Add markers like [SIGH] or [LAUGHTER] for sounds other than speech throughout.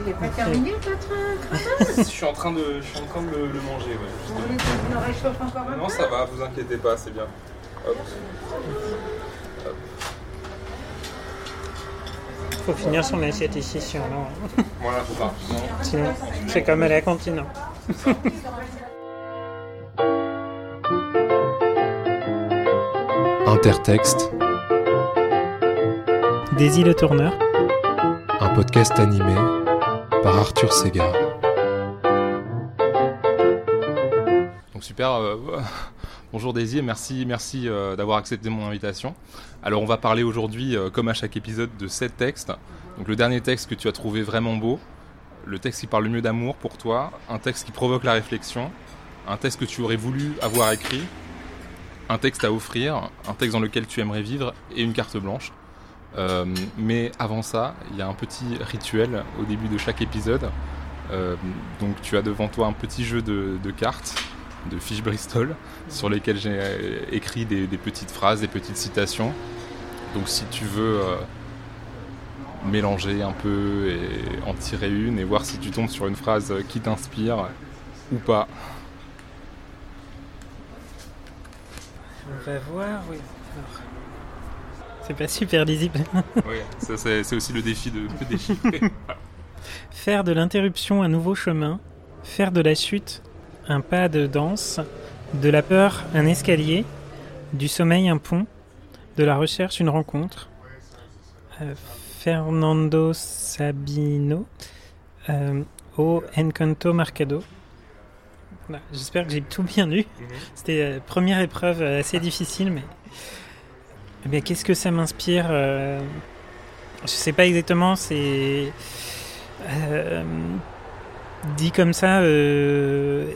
Il n'est pas terminé votre [LAUGHS] Je suis en train de, je suis en train de le, le manger. Ouais, Vous voulez qu'on le réchauffe encore un non, peu ça va, vous inquiétez pas, c'est bien. Hop. Faut finir son assiette ici, sinon, [LAUGHS] Voilà, c'est ça. Non. sinon c'est comme à la cantine. [LAUGHS] Intertexte, Daisy le tourneur. un podcast animé Arthur Segar. Donc super. euh, [LAUGHS] bonjour Daisy merci, merci euh, d'avoir accepté mon invitation. Alors on va parler aujourd'hui, euh, comme à chaque épisode, de sept textes. Donc le dernier texte que tu as trouvé vraiment beau, le texte qui parle le mieux d'amour pour toi, un texte qui provoque la réflexion, un texte que tu aurais voulu avoir écrit, un texte à offrir, un texte dans lequel tu aimerais vivre et une carte blanche. Euh, mais avant ça, il y a un petit rituel au début de chaque épisode. Euh, donc tu as devant toi un petit jeu de, cartes, de fiches Bristol, sur lesquelles j'ai euh, écrit des, petites phrases, des petites citations. Donc si tu veux mélanger un peu et en tirer une et voir si tu tombes sur une phrase qui t'inspire ou pas. On voir, oui. C'est pas super lisible. [LAUGHS] Oui, ça c'est c'est aussi le défi de, de déchiffrer. [LAUGHS] Faire de l'interruption un nouveau chemin, faire de la chute un pas de danse, de la peur un escalier, du sommeil un pont, de la recherche une rencontre. Euh, Fernando Sabino euh, au Encanto Marcado. Voilà, J'espère que j'ai tout bien lu. C'était la première épreuve euh, assez difficile, mais eh qu'est-ce que ça m'inspire euh, Je sais pas exactement. C'est euh, dit comme ça, euh,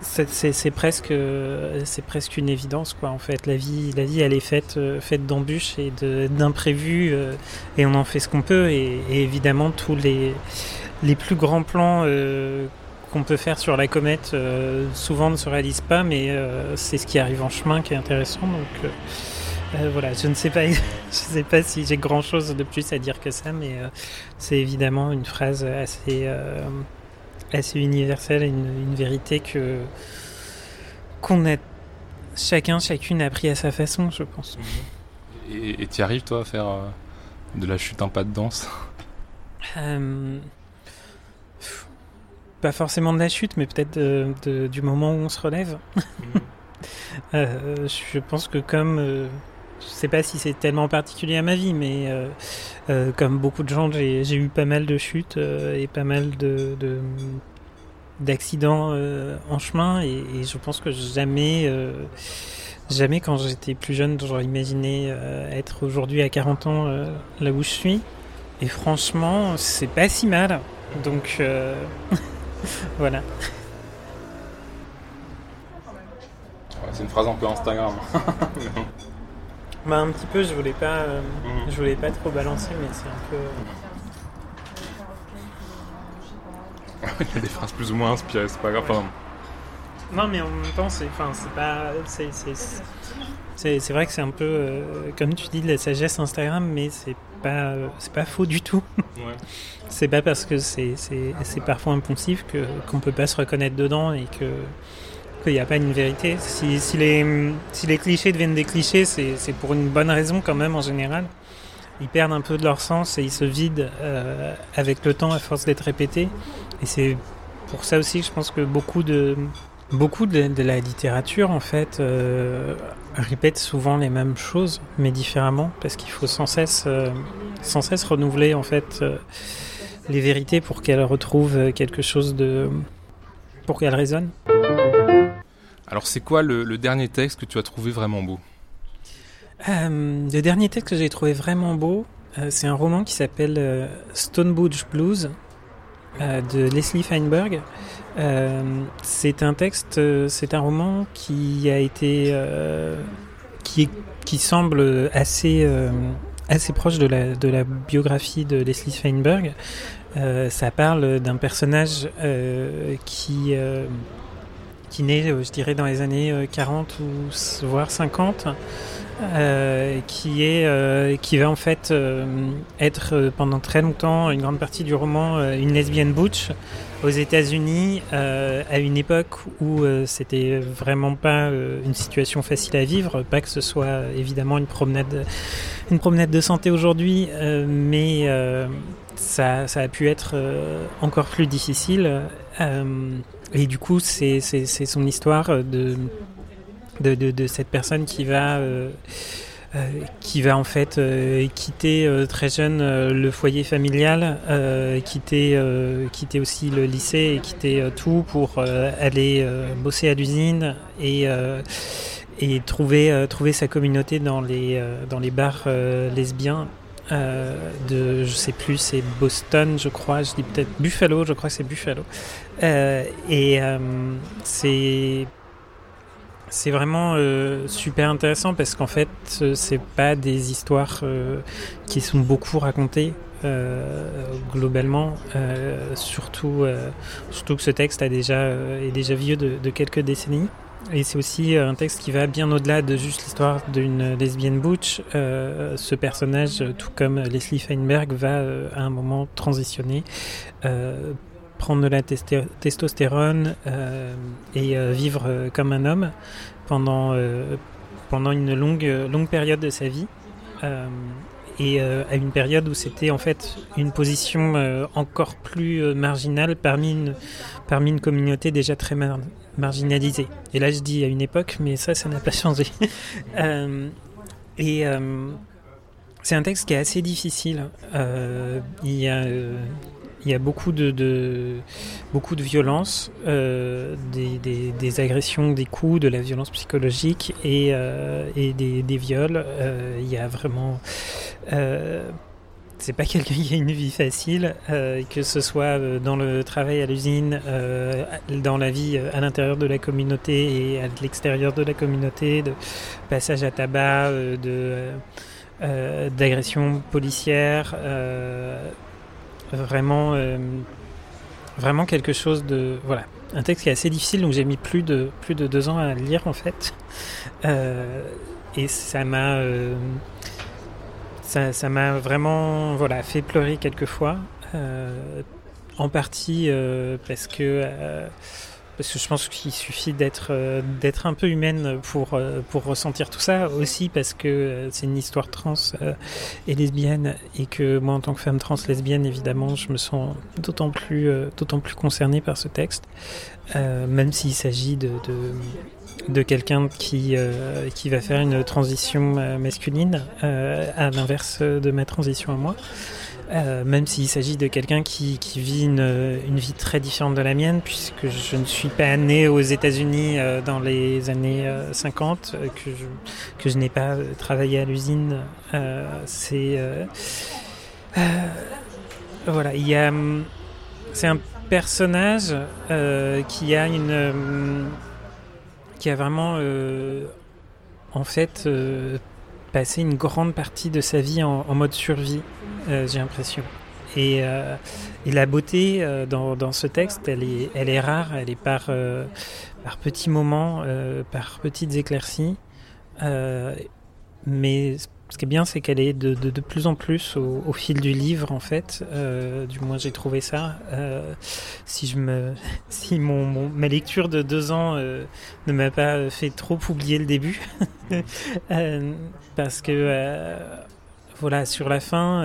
c'est- presque, c'est presque une évidence quoi. En fait, la vie, la vie, elle est faite, faite d'embûches et de- d'imprévus, et on en fait ce qu'on peut. Et, et évidemment, tous les les plus grands plans qu'on peut faire sur la comète, euh, souvent ne se réalisent pas, mais euh, c'est ce qui arrive en chemin qui est intéressant. Donc euh, euh, voilà, je ne sais pas, [LAUGHS] je sais pas si j'ai grand chose de plus à dire que ça, mais euh, c'est évidemment une phrase assez, euh, assez universelle, une, une vérité que qu'on a chacun, chacune appris à sa façon, je pense. Et tu arrives toi à faire de la chute un pas de danse? Pff, pas forcément de la chute, mais peut-être de- de- du moment où on se relève. [LAUGHS] Euh, je pense que comme euh, je sais pas si c'est tellement particulier à ma vie, mais euh, euh, comme beaucoup de gens, j'ai eu pas mal de chutes euh, et pas mal de de- d'accidents en chemin, et, et je pense que jamais, jamais quand j'étais plus jeune, j'aurais imaginé être aujourd'hui à 40 ans là où je suis. Et franchement, c'est pas si mal. Donc [LAUGHS] voilà. C'est une phrase un peu Instagram. [LAUGHS] Bah un petit peu, je voulais pas, euh, Mhm. je voulais pas trop balancer, mais c'est un peu. Il y a des phrases plus ou moins inspirées, c'est pas grave. Enfin, Non, mais en même temps, c'est, enfin, c'est pas, c'est, c'est, c'est, c'est vrai que c'est un peu, euh, comme tu dis, de la sagesse Instagram, mais c'est pas, euh, c'est pas faux du tout. ouais. [LAUGHS] C'est pas parce que c'est, c'est, c'est parfois impulsif que qu'on peut pas se reconnaître dedans et que qu'il n'y a pas une vérité. Si, les clichés deviennent des clichés, c'est, pour une bonne raison quand même en général. Ils perdent un peu de leur sens et ils se vident euh, avec le temps à force d'être répétés. Et c'est pour ça aussi je pense que beaucoup de la littérature en fait euh, répète souvent les mêmes choses mais différemment parce qu'il faut sans cesse euh, renouveler en fait euh, les vérités pour qu'elles retrouvent quelque chose de pour qu'elles résonnent. Alors c'est quoi le, dernier texte que tu as trouvé vraiment beau? Euh, le dernier texte que j'ai trouvé vraiment beau, euh, c'est un roman qui s'appelle euh, Stonebridge Blues euh, de Leslie Feinberg. C'est un texte, c'est un roman qui a été, qui, semble assez, assez proche de la, de la biographie de Leslie Feinberg. Ça parle d'un personnage qui, qui naît, euh, je dirais, dans les années euh, 40 ou s- voire 50 euh, qui est euh, qui va en fait euh, être euh, pendant très longtemps une grande partie du roman euh, une lesbienne butch aux États-Unis euh, à une époque où euh, c'était vraiment pas euh, une situation facile à vivre, pas que ce soit euh, évidemment une promenade une promenade de santé aujourd'hui, euh, mais euh, ça, a pu être euh, encore plus difficile. Et du coup, c'est son histoire de, de, de, cette personne qui va, euh, euh, qui va en fait euh, quitter très jeune le foyer familial, quitter, quitter aussi le lycée et quitter tout pour aller bosser à l'usine et, et trouver, trouver sa communauté dans les, dans les bars lesbiens euh, de, je sais plus, c'est Boston, je crois, je dis peut-être Buffalo, je crois que c'est Buffalo. Euh, et euh, c'est c'est vraiment euh, super intéressant parce qu'en fait, euh, c'est pas des histoires euh, qui sont beaucoup racontées euh, globalement. euh, surtout, euh, surtout que ce texte a déjà, est déjà vieux de, de quelques décennies. Et c'est aussi un texte qui va bien au-delà de juste l'histoire d'une lesbienne butch. Euh, ce personnage, tout comme Leslie Feinberg, va euh, à un moment transitionner, euh, prendre de la testostérone euh, et euh, vivre euh, comme un homme pendant, euh, pendant une longue, longue période de sa vie. Euh, et euh, à une période où c'était en fait une position euh, encore plus euh, marginale parmi une, parmi une communauté déjà très mar- marginalisée. Et là je dis à une époque, mais ça, ça n'a pas changé. [LAUGHS] Euh, et euh, c'est un texte qui est assez difficile. Euh, il y a... beaucoup de, de beaucoup de violence, des, agressions, des coups, de la violence psychologique et, des, viols. Il y a vraiment, c'est pas [LAUGHS] quelqu'un qui a une vie facile, euh, que ce soit euh, dans le travail à l'usine, euh, dans la vie à l'intérieur de la communauté et à l'extérieur de la communauté, de passage à tabac, de d'agressions policières. Euh, vraiment vraiment quelque chose de voilà un texte qui est assez difficile donc j'ai mis plus de plus de deux ans à le lire en fait et ça m'a ça m'a vraiment voilà fait pleurer quelques fois euh, en partie euh, parce que euh, parce que je pense qu'il suffit d'être euh, d'être un peu humaine pour pour ressentir tout ça. Aussi parce que c'est une histoire trans et lesbienne et que moi en tant que femme trans lesbienne évidemment je me sens d'autant plus d'autant plus concernée par ce texte même s'il s'agit de, de de quelqu'un qui euh, qui va faire une transition euh, masculine euh, à l'inverse de ma transition à moi même s'il s'agit de quelqu'un qui, vit une, vie très différente de la mienne, puisque je ne suis pas né aux États-Unis dans les années euh, 50, euh, que je, n'ai pas travaillé à l'usine. C'est voilà, a c'est un personnage qui a une qui a vraiment euh, en fait euh, passé une grande partie de sa vie en, mode survie, euh, j'ai l'impression. Et, la beauté dans, ce texte, elle est, rare, elle est par, par petits moments, par petites éclaircies. Mais ce qui est bien, c'est qu'elle est de, de, plus en plus au, fil du livre, en fait. Euh, du moins, j'ai trouvé ça. Euh, si je me, [LAUGHS] si mon, ma lecture de deux ans euh, ne m'a pas fait trop oublier le début, [LAUGHS] parce que voilà, sur la fin,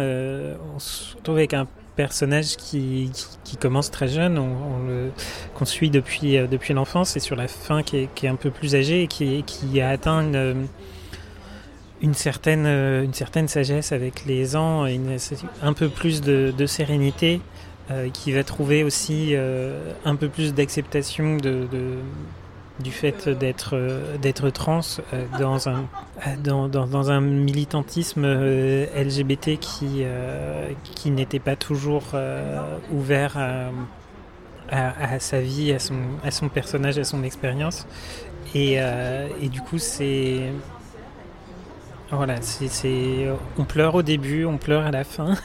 on se retrouve avec un personnage qui, qui, commence très jeune, qu'on suit depuis depuis l'enfance, et sur la fin qui est, qui est un peu plus âgé et qui, qui a atteint une une certaine, une certaine sagesse avec les ans, un peu plus de, sérénité, euh, qui va trouver aussi euh, un peu plus d'acceptation de, du fait d'être euh, d'être trans euh, dans un dans, dans, un militantisme euh, LGBT qui euh, qui n'était pas toujours euh, ouvert à, à, sa vie, à son à son personnage, à son expérience, et, euh, et du coup c'est c'est, on pleure au début, on pleure à la fin.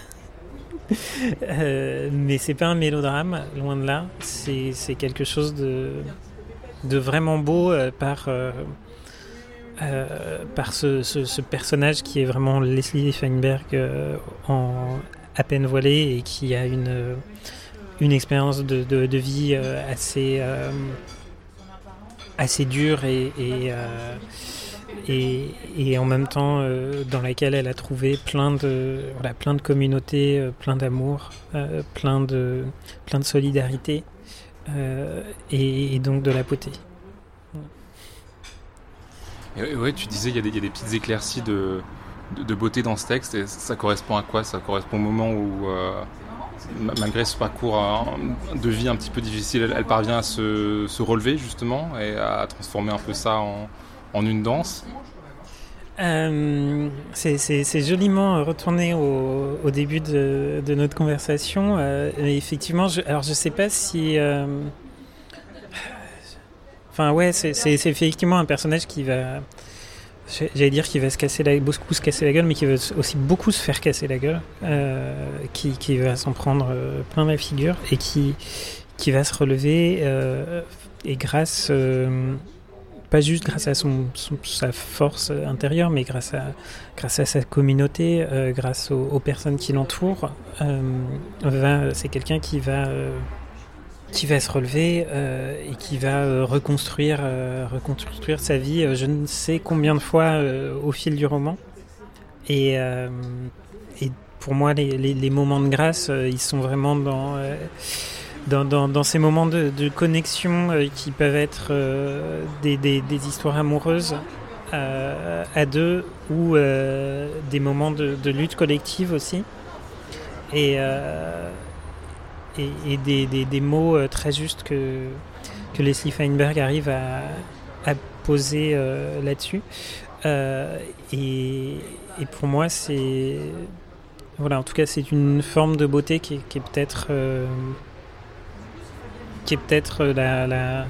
[LAUGHS] euh, mais c'est pas un mélodrame, loin de là. C'est, quelque chose de, vraiment beau euh, par, euh, ce, personnage qui est vraiment Leslie Feinberg en à peine voilé et qui a une, une expérience de, vie assez, dure et et, en même temps euh, dans laquelle elle a trouvé plein de, voilà, plein de communautés, euh, plein d'amour, euh, plein, de, plein de solidarité et, donc de la beauté. Ouais, tu disais il y, a des petites éclaircies de, beauté dans ce texte et ça correspond à quoi? Ça correspond au moment où, malgré ce parcours de vie un petit peu difficile, elle, parvient à se, relever justement et à transformer un peu ça en en une danse euh, c'est joliment retourné au, début de, notre conversation. Euh, effectivement, je, alors je sais pas si. Euh, enfin, ouais, c'est effectivement un personnage qui va. J'allais dire qu'il va se casser la, beaucoup se casser la gueule, mais qui va aussi beaucoup se faire casser la gueule, qui, qui, va s'en prendre plein la figure et qui, qui va se relever. et grâce pas juste grâce à son, sa force intérieure, mais grâce à, grâce à sa communauté, euh, grâce aux, personnes qui l'entourent. Euh, c'est quelqu'un qui va, euh, qui va se relever et qui va reconstruire, reconstruire sa vie je ne sais combien de fois au fil du roman. Et, et pour moi, les, les, les, moments de grâce, ils sont vraiment dans dans, ces moments de, connexion euh, qui peuvent être euh, des, histoires amoureuses euh, à deux ou des moments de, lutte collective aussi. Et, et, des, mots très justes que, que Leslie Feinberg arrive à, poser là-dessus. Et, pour moi, c'est. Voilà, en tout cas, c'est une forme de beauté qui, qui est peut-être qui est peut-être la, la,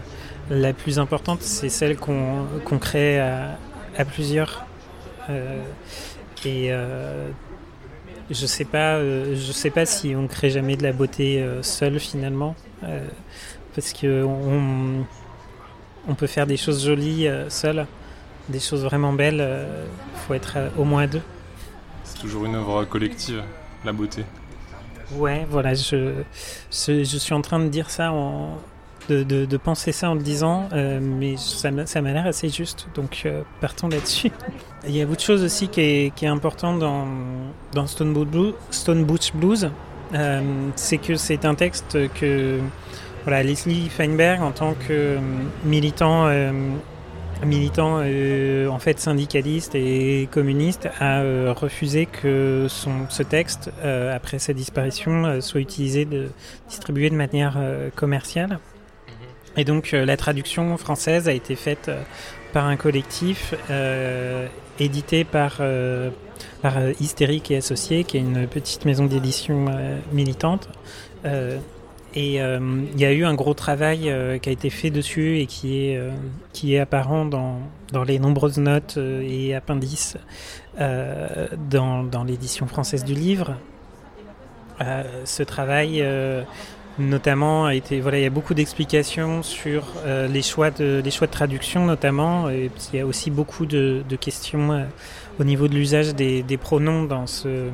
la, plus importante, c'est celle qu'on crée à, à plusieurs. Euh, et euh, je sais pas, euh, sais pas si on crée jamais de la beauté euh, seul finalement, euh, parce que on, peut faire des choses jolies seul, des choses vraiment belles. Il faut être au moins deux. C'est toujours une œuvre collective, la beauté. Ouais, voilà, je, je, suis en train de dire ça, de, de, penser ça en le disant, euh, mais ça, m'a l'air assez juste, donc euh, partons là-dessus. Il y a autre chose aussi qui est, qui est important dans, dans Stone, Butch Blues, euh, c'est que c'est un texte que voilà, Leslie Feinberg, en tant que militant militant euh, en fait syndicaliste et communiste a euh, refusé que son, ce texte euh, après sa disparition euh, soit utilisé de distribué de manière euh, commerciale. Et donc la traduction française a été faite par un collectif édité par par Hystérique et Associés qui est une petite maison d'édition militante et euh, il y a eu un gros travail euh, qui a été fait dessus et qui est, euh, qui est apparent dans, dans les nombreuses notes et appendices dans, dans l'édition française du livre. ce travail, notamment, a été voilà, il y a beaucoup d'explications sur les choix de les choix de traduction, notamment. Et il y a aussi beaucoup de questions au niveau de l'usage des, pronoms dans ce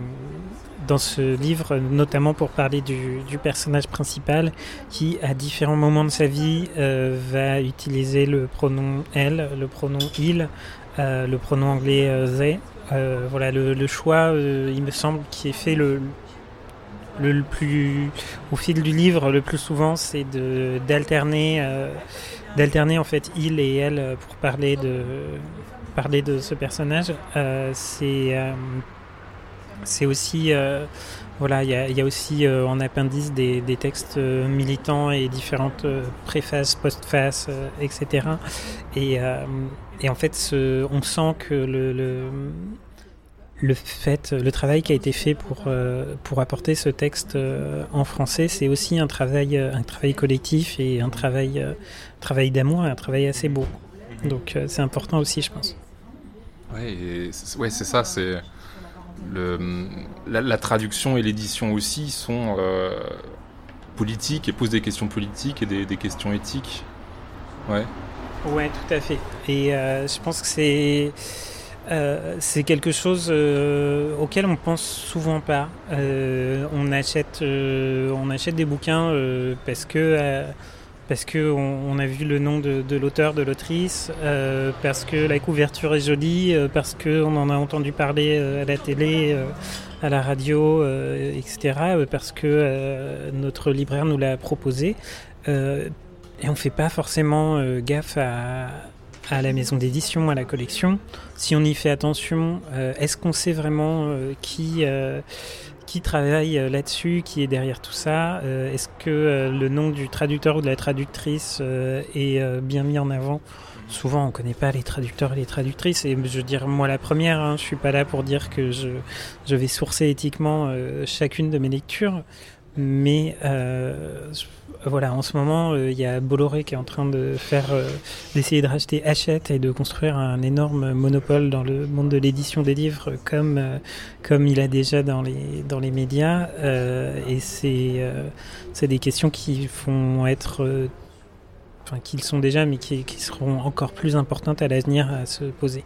dans ce livre, notamment pour parler du, personnage principal qui, à différents moments de sa vie, euh, va utiliser le pronom elle, le pronom il, euh, le pronom anglais euh, they. Voilà, le, choix, il me semble, qui est fait le, le, plus au fil du livre, le plus souvent, c'est d'alterner, d'alterner en fait il et elle pour parler de parler de ce personnage. c'est c'est aussi euh, voilà, il y, a, aussi euh, en appendice des, textes euh, militants et différentes euh, préfaces, postfaces, euh, etc. Et, euh, en fait, on sent que le, le, le, fait, le travail qui a été fait pour, pour apporter ce texte en français, c'est aussi un travail, un travail collectif et un travail, travail d'amour, un travail assez beau. Donc c'est important aussi, je pense. Ouais c'est ça, c'est le, la, traduction et l'édition aussi sont euh, politiques et posent des questions politiques et des, questions éthiques. Ouais. Ouais, tout à fait. Et euh, je pense que c'est euh, c'est quelque chose auquel on pense souvent pas. On achète on achète des bouquins parce que parce que on, a vu le nom de, l'auteur, de l'autrice, euh, parce que la couverture est jolie, euh, parce que on en a entendu parler euh, à la télé, à la radio, etc. Parce que notre libraire nous l'a proposé. Et on fait pas forcément gaffe à, la maison d'édition, à la collection. Si on y fait attention, est-ce qu'on sait vraiment qui, qui travaille euh, là-dessus, qui est derrière tout ça Euh, Est-ce que euh, le nom du traducteur ou de la traductrice est bien mis en avant? Souvent, on connaît pas les traducteurs et les traductrices. Et je veux dire, moi, la première, hein, je suis pas là pour dire que je, vais sourcer éthiquement chacune de mes lectures. Mais voilà, en ce moment, euh, il y a Bolloré qui est en train de faire, euh, d'essayer de racheter Hachette et de construire un énorme monopole dans le monde de l'édition des livres, comme euh, comme il a déjà dans les dans les médias. Et c'est c'est des questions qui vont être Enfin, qu'ils sont déjà, mais qui seront encore plus importantes à l'avenir à se poser.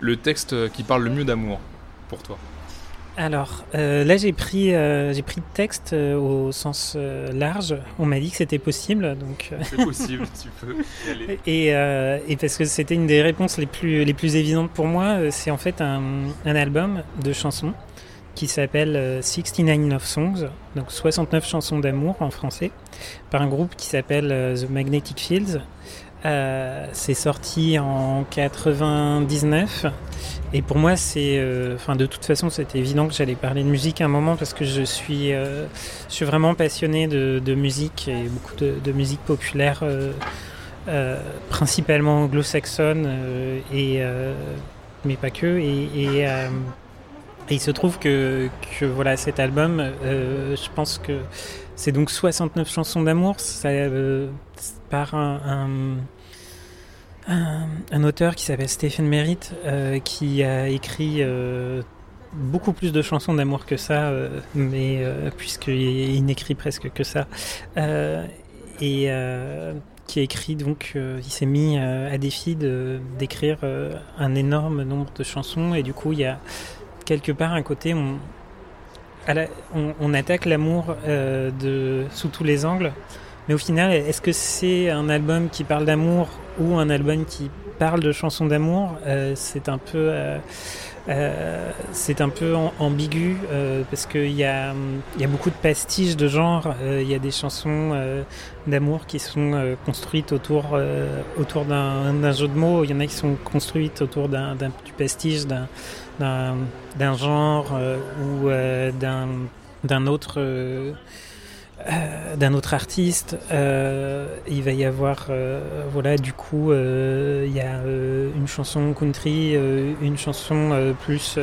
Le texte qui parle le mieux d'amour pour toi Alors, euh, là, j'ai pris, euh, j'ai pris le texte euh, au sens euh, large. On m'a dit que c'était possible, donc. euh, C'est possible, tu peux y aller. [LAUGHS] Et, euh, et parce que c'était une des réponses les plus, les plus évidentes pour moi, c'est en fait un, un album de chansons qui s'appelle euh, 69 Love Songs, donc 69 chansons d'amour en français, par un groupe qui s'appelle The Magnetic Fields. Euh, c'est sorti en 99 et pour moi c'est, euh, enfin de toute façon c'était évident que j'allais parler de musique à un moment parce que je suis, euh, je suis vraiment passionné de, musique et beaucoup de, musique populaire. principalement anglo-saxonne et mais pas que et, il se trouve que, que voilà cet album je pense que c'est donc 69 chansons d'amour euh, par un, auteur qui s'appelle Stephen Merritt euh, qui a écrit euh, beaucoup plus de chansons d'amour que ça mais puisqu'il il n'écrit presque que ça et qui a écrit donc il s'est mis à défi d'écrire un énorme nombre de chansons et du coup il y a quelque part un côté on, attaque l'amour euh, de sous tous les angles mais au final est-ce que c'est un album qui parle d'amour ou un album qui parle de chansons d'amour Euh, c'est un peu euh, euh, c'est un peu am- ambigu euh, parce qu'il y a, y a beaucoup de pastiches de genre. Euh, Il y a des chansons d'amour qui sont construites autour, autour d'un jeu de mots. Il y en a qui sont construites autour d'un du pastiche, d'un- d'un genre euh, ou euh, d'un autre. euh, autre artiste, il va y avoir, voilà, du coup, il y a une chanson country, une chanson plus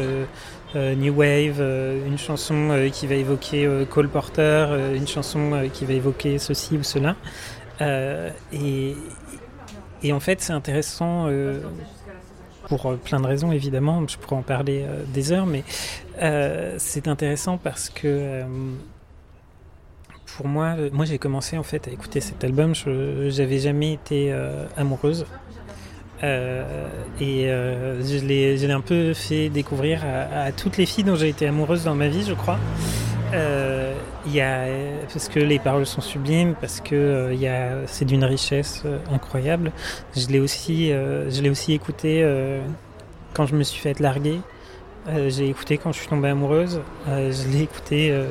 new wave, une chanson qui va évoquer Cole Porter, une chanson qui va évoquer ceci ou cela. Et, et en fait, c'est intéressant pour euh, plein de raisons, évidemment. Je pourrais en parler euh, des heures, mais euh, c'est intéressant parce que pour moi, moi j'ai commencé en fait à écouter cet album. J'avais jamais été amoureuse. Et je l'ai un peu fait découvrir à toutes les filles dont j'ai été amoureuse dans ma vie, je crois. Euh, Il y a parce que les paroles sont sublimes, parce que euh, il y a c'est d'une richesse euh, incroyable. Je l'ai aussi euh, je l'ai aussi écouté euh, quand je me suis fait larguer. Euh, j'ai écouté quand je suis tombée amoureuse. Euh, je l'ai écouté euh,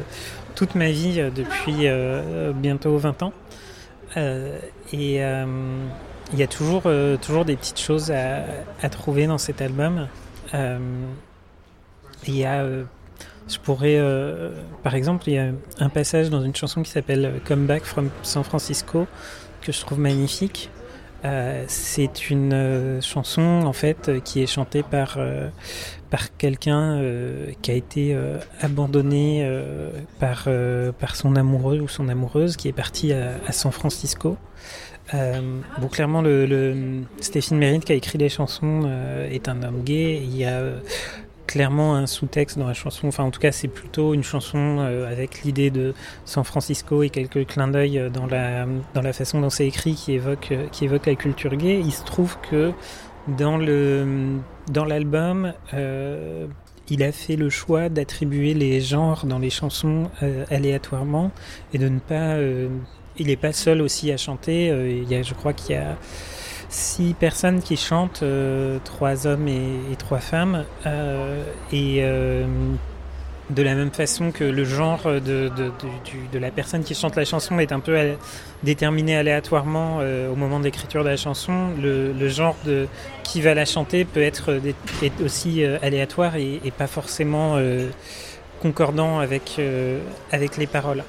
toute ma vie euh, depuis euh, bientôt 20 ans. Euh, et euh, il y a toujours, euh, toujours des petites choses à, à trouver dans cet album. Euh, il y a, euh, je pourrais, euh, par exemple, il y a un passage dans une chanson qui s'appelle Come Back from San Francisco que je trouve magnifique. Euh, c'est une euh, chanson en fait qui est chantée par euh, par quelqu'un euh, qui a été abandonné par par son amoureux ou son amoureuse qui est parti à, San Francisco. Euh, bon, clairement, le, le Stéphane Merritt qui a écrit les chansons euh, est un homme gay. Il y a clairement un sous-texte dans la chanson. Enfin, en tout cas, c'est plutôt une chanson euh, avec l'idée de San Francisco et quelques clins d'œil euh, dans la, dans la façon dont c'est écrit qui évoque, euh, qui évoque la culture gay. Il se trouve que dans le dans l'album, il a fait le choix d'attribuer les genres dans les chansons aléatoirement et de ne pas. il n'est pas seul aussi à chanter. Il y a, je crois qu'il y a six personnes qui chantent, euh, trois hommes et, trois femmes. Euh, et euh, de la même façon que le genre de, la personne qui chante la chanson est un peu déterminé aléatoirement au moment de l'écriture de la chanson, le, genre de qui va la chanter peut être aussi aléatoire et, pas forcément concordant avec, les paroles.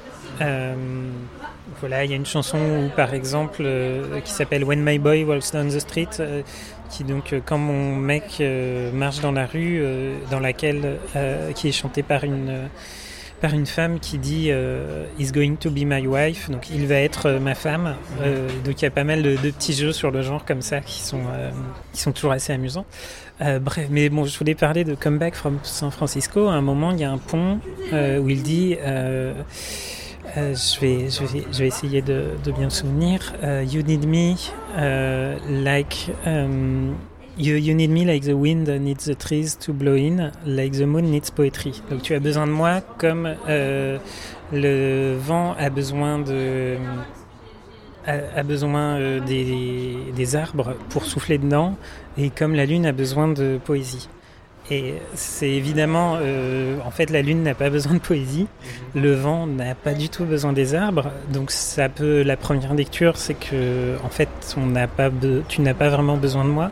Voilà, il y a une chanson par exemple, euh, qui s'appelle When My Boy Walks Down the Street, euh, qui donc, euh, quand mon mec marche dans la rue, dans laquelle, qui est chantée par une, par une femme qui dit Is going to be my wife, donc il va être ma femme. Donc il y a pas mal de, petits jeux sur le genre comme ça qui sont, qui sont toujours assez amusants. Bref, mais bon, je voulais parler de Comeback from San Francisco. À un moment, il y a un pont où il dit. Euh, je, vais, je, vais, je vais essayer de, bien me souvenir. Euh, you need me euh, like um, you, you need me like the wind needs the trees to blow in, like the moon needs poetry. Donc tu as besoin de moi comme euh, le vent a besoin de a, besoin des, des arbres pour souffler dedans et comme la lune a besoin de poésie. Et c'est évidemment, euh, en fait, la lune n'a pas [LAUGHS] besoin de poésie, le vent n'a pas du tout besoin des arbres, donc ça peut. La première lecture, c'est que, en fait, on n'a pas, tu n'as pas vraiment besoin de moi.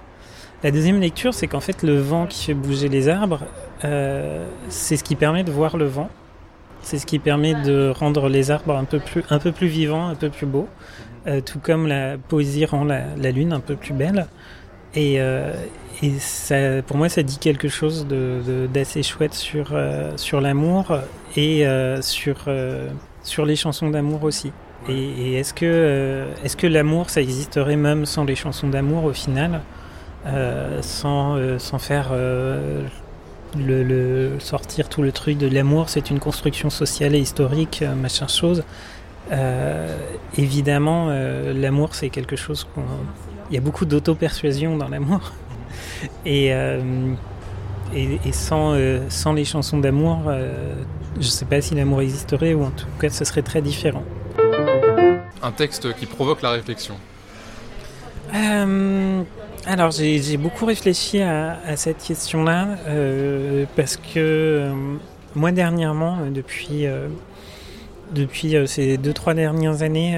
La deuxième lecture, c'est qu'en fait, le vent qui fait bouger les arbres, euh, c'est ce qui permet de voir le vent. C'est ce qui permet de rendre les arbres un peu plus, un peu plus vivants, un peu plus beaux. Euh, tout comme la poésie rend la lune un peu plus belle. Et, euh, et ça, pour moi, ça dit quelque chose de- de- d'assez chouette sur, euh, sur l'amour et euh, sur, sur les chansons d'amour aussi. Et, et est-ce que, est-ce que l'amour, ça existerait même sans les chansons d'amour au final sans, sans faire le, le- sortir tout le truc de l'amour, c'est une construction sociale et historique, machin chose. Euh, évidemment, euh, l'amour, c'est quelque chose qu'on. Il y a beaucoup d'auto-persuasion dans l'amour. Et, euh, et, et sans, euh, sans les chansons d'amour, euh, je sais pas si l'amour existerait, ou en tout cas, ce serait très différent. Un texte qui provoque la réflexion. Alors j'ai beaucoup réfléchi à, à cette question-là parce que moi dernièrement, depuis depuis ces deux trois dernières années,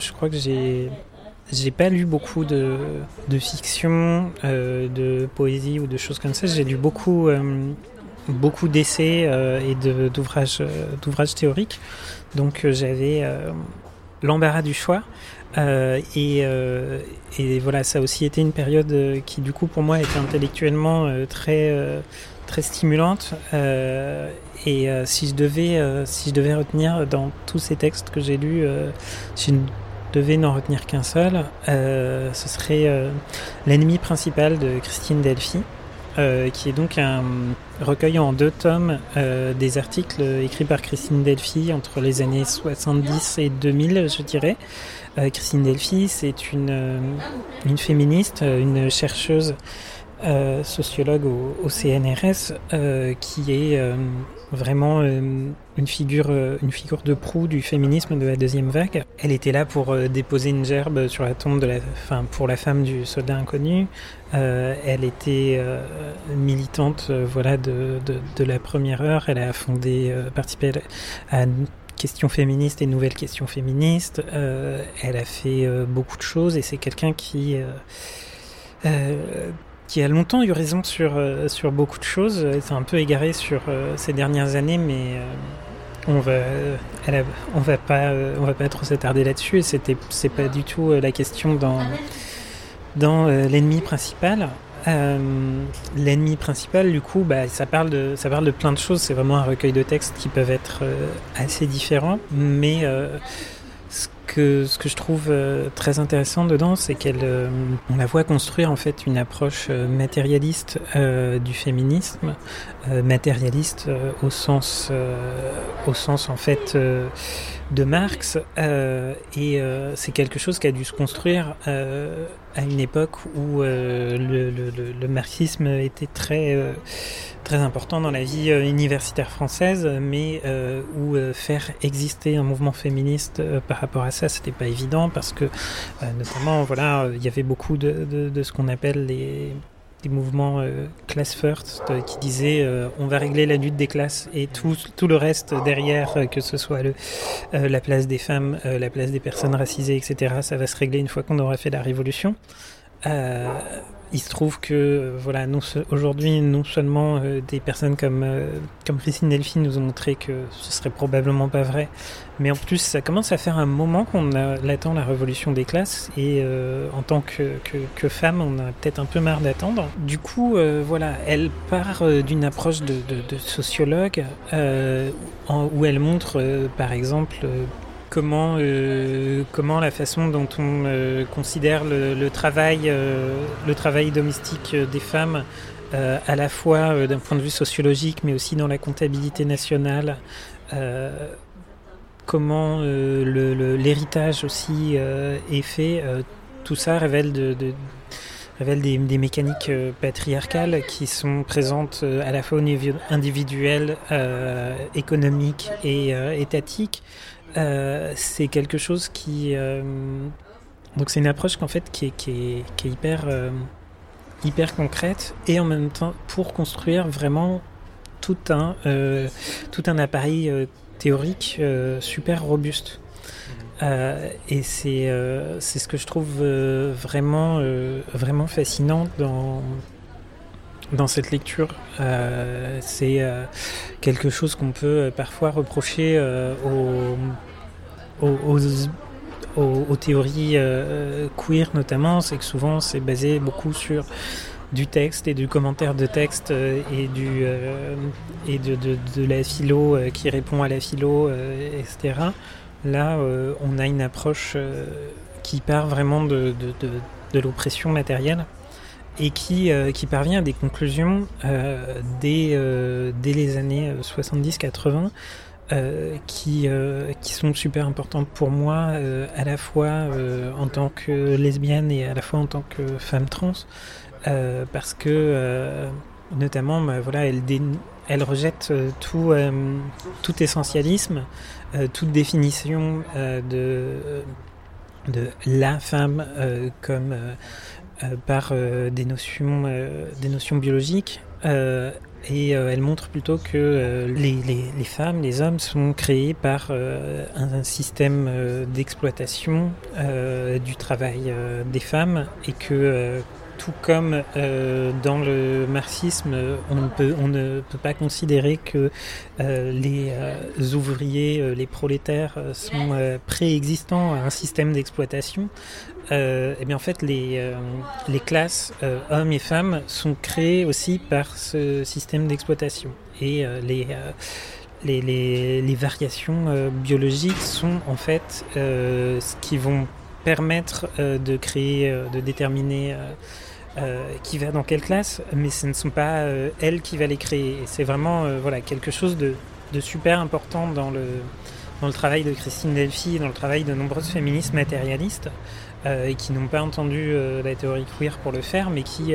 je crois que j'ai j'ai pas lu beaucoup de, de fiction, euh, de poésie ou de choses comme ça. J'ai lu beaucoup euh, beaucoup d'essais euh, et de- d'ouvrages euh, d'ouvrages théoriques. Donc j'avais l'embarras du choix. Et, et voilà, ça a aussi été une période qui, du coup, pour moi, était intellectuellement très, très stimulante. Et si je devais, si je devais retenir dans tous ces textes que j'ai lus, euh, si je ne devais n'en retenir qu'un seul, euh, ce serait euh, l'ennemi principal de Christine Delphi. euh, qui est donc un recueil en deux tomes des articles écrits par Christine Delphi entre les années 70 et 2000, je dirais. Christine Delphi, c'est une, une féministe, une chercheuse euh, sociologue au, au CNRS euh, qui est euh, vraiment euh, une figure euh, une figure de proue du féminisme de la deuxième vague. Elle était là pour euh, déposer une gerbe sur la tombe de la enfin pour la femme du soldat inconnu. Elle était militante voilà de, de, de la première heure. Elle a fondé participé à, à questions féministes et nouvelles questions féministes. Elle a fait beaucoup de choses et c'est quelqu'un qui euh, qui a longtemps eu raison sur, euh, sur beaucoup de choses. Elle s'est un peu égarée sur euh, ces dernières années, mais euh, on va, on va pas, euh, on va pas trop s'attarder là-dessus. Et c'était, c'est pas du tout euh, la question dans, dans euh, l'ennemi principal. Euh, l'ennemi principal, du coup, bah, ça parle de, ça parle de plein de choses. C'est vraiment un recueil de textes qui peuvent être euh, assez différents, mais euh, ce que je trouve euh, très intéressant dedans, c'est qu'elle, euh, on la voit construire en fait une approche euh, matérialiste du féminisme, matérialiste au sens, au sens en fait de Marx, et c'est quelque chose qui a dû se construire à une époque où euh, le, marxisme était très euh, très important dans la vie euh, universitaire française, mais où faire exister un mouvement féministe par rapport à ça, c'était pas évident parce que, notamment, voilà, il y avait beaucoup de, de ce qu'on appelle les des mouvements euh, class first euh, qui disaient euh, on va régler la lutte des classes et tout, tout le reste derrière, euh, que ce soit le, euh, la place des femmes, la place des personnes racisées, etc., ça va se régler une fois qu'on aura fait la révolution. Il se trouve que euh, voilà, aujourd'hui, non seulement euh, des personnes comme, euh, comme Christine Delphi nous ont montré que ce serait probablement pas vrai, mais en plus, ça commence à faire un moment qu'on a- l'attend la révolution des classes, et en tant que, que, femme, on a peut-être un peu marre d'attendre. Du coup, voilà, elle part d'une approche de, sociologue, où elle montre, par exemple, comment, euh, comment la façon dont on euh, considère le, le travail, euh, le travail domestique des femmes, à la fois d'un point de vue sociologique, mais aussi dans la comptabilité nationale. comment l'héritage aussi est fait, tout ça révèle, de, de- révèle des, mécaniques patriarcales qui sont présentes à la fois au niveau individuel, économique et étatique. Euh, c'est quelque chose qui euh, donc c'est une approche qu'en fait qui est, qui est, qui est hyper euh, hyper concrète et en même temps pour construire vraiment tout un tout un appareil théorique super robuste. Euh, et c'est c'est ce que je trouve vraiment vraiment fascinant dans dans cette lecture. Euh, c'est euh, quelque chose qu'on peut euh, parfois reprocher aux, théories queer notamment, c'est que souvent c'est basé beaucoup sur du texte et du commentaire de texte et de, la philo qui répond à la philo, etc. Là, on a une approche qui part vraiment de l'oppression matérielle et qui, euh, qui parvient à des conclusions euh, dès, euh, dès les années 70-80 euh, qui, euh, qui sont super importantes pour moi, euh, à la fois euh, en tant que lesbienne et à la fois en tant que femme trans, euh, parce que euh, notamment, bah, voilà, elle, dé- elle rejette euh, tout, euh, tout essentialisme, euh, toute définition euh, de, de la femme euh, comme euh, euh, par euh, des notions, euh, des notions biologiques. Euh, et euh, elle montre plutôt que euh, les, les, femmes, les hommes sont créés par euh, un, système euh, d'exploitation euh, du travail euh, des femmes et que euh, tout comme euh, dans le marxisme, on ne peut, pas considérer que euh, les euh, ouvriers, les prolétaires sont préexistants à un système d'exploitation. Et bien en fait, les, classes hommes et femmes sont créées aussi par ce système d'exploitation. Et les, variations biologiques sont en fait ce qui vont permettre de créer, de déterminer euh, qui va dans quelle classe, mais ce ne sont pas euh, elle qui va les créer. C'est vraiment euh, voilà, quelque chose de, super important dans le, dans le travail de Christine Delphi dans le travail de nombreuses féministes matérialistes euh, et qui n'ont pas entendu la théorie queer pour le faire, mais qui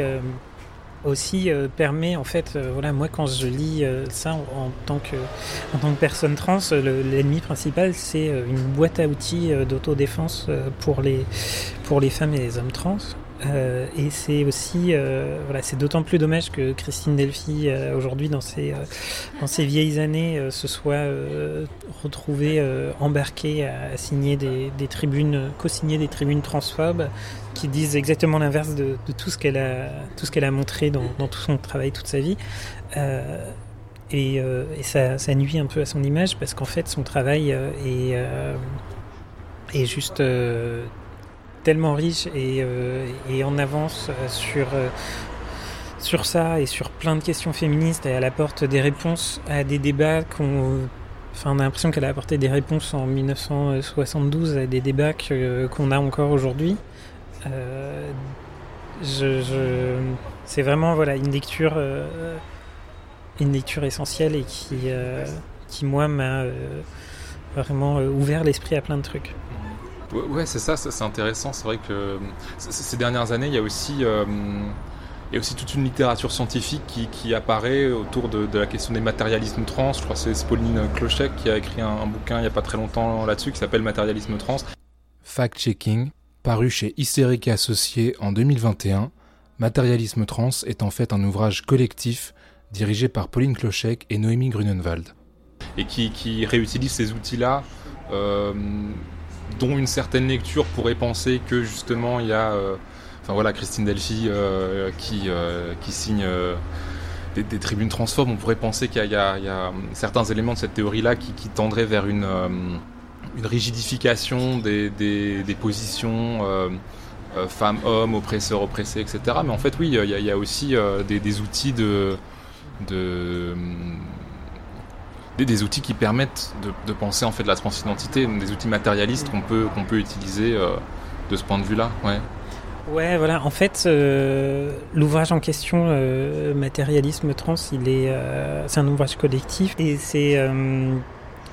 aussi permet en fait, voilà, moi quand je lis ça en, tant que en tant que personne trans, le- l'ennemi principal c'est une boîte à outils d'autodéfense pour les pour les femmes et les hommes trans. Euh, et c'est aussi, euh, voilà, c'est d'autant plus dommage que Christine Delphi, euh, aujourd'hui, dans ses, dans ses vieilles années, se soit retrouvée embarquée à, signer des, tribunes, co-signer des tribunes transphobes qui disent exactement l'inverse de, tout ce qu'elle a, tout ce qu'elle a montré dans, tout son travail, toute sa vie. Et, ça, ça nuit un peu à son image parce qu'en fait, son travail est, est juste tellement riche et, euh, en avance euh, sur, euh, sur ça et sur plein de questions féministes et elle apporte des réponses à des débats qu'on Enfin, on a l'impression qu'elle a apporté des réponses en 1972 à des débats qu'on a encore aujourd'hui. Je, c'est vraiment voilà une lecture, une lecture essentielle et qui, qui moi m'a vraiment ouvert l'esprit à plein de trucs. Ouais, c'est ça, c'est intéressant. C'est vrai que ces dernières années, il y a aussi, euh, il y a aussi toute une littérature scientifique qui, qui apparaît autour de, de la question des matérialismes trans. Je crois que c'est Pauline Clochec qui a écrit un, un bouquin il n'y a pas très longtemps là-dessus qui s'appelle Matérialisme trans. Fact-checking, paru chez Hystérique et Associés en 2021, Matérialisme trans est en fait un ouvrage collectif dirigé par Pauline Clochec et Noémie Grunenwald. et qui, qui réutilise ces outils-là, euh, dont une certaine lecture pourrait penser que justement il y a, euh, enfin voilà, Christine Delphi euh, qui, euh, qui signe des, tribunes transformes, on pourrait penser qu'il y, y a- a certains éléments de cette théorie-là qui, qui tendraient vers une, une rigidification des, des, des positions. femmes, hommes, oppresseurs, oppressés, etc. Mais en fait, oui, il y a, aussi des, outils de, de, des, des outils qui permettent de, de penser en fait la transidentité, des outils matérialistes qu'on peut, qu'on peut utiliser euh, de ce point de vue-là. Ouais. Ouais, voilà. En fait, euh, l'ouvrage en question, euh, Matérialisme Trans, il est, c'est un ouvrage collectif et c'est,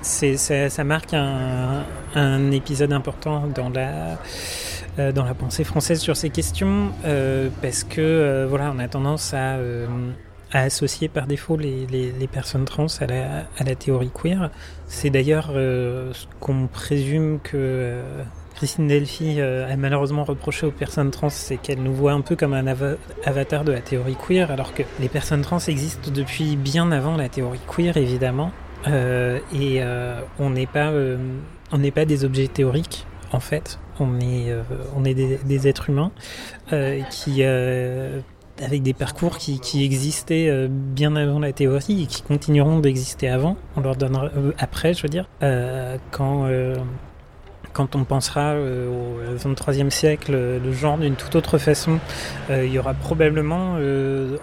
c'est, ça, ça marque un, un épisode important dans la, dans la pensée française sur ces questions parce que voilà, on a tendance à, à associer par défaut les, les, personnes trans à la, à la théorie queer. C'est d'ailleurs euh, ce qu'on présume que euh, Christine Delphi euh, a malheureusement reproché aux personnes trans, c'est qu'elle nous voit un peu comme un ava- avatar de la théorie queer, alors que les personnes trans existent depuis bien avant la théorie queer, évidemment. Et on n'est pas, on pas des objets théoriques, en fait. On est, on est des, êtres humains qui, avec des parcours qui, existaient euh, bien avant la théorie et qui continueront d'exister avant. On leur donnera euh, après, je veux dire, euh, quand. quand on pensera au 23e siècle, le genre d'une toute autre façon, il y aura probablement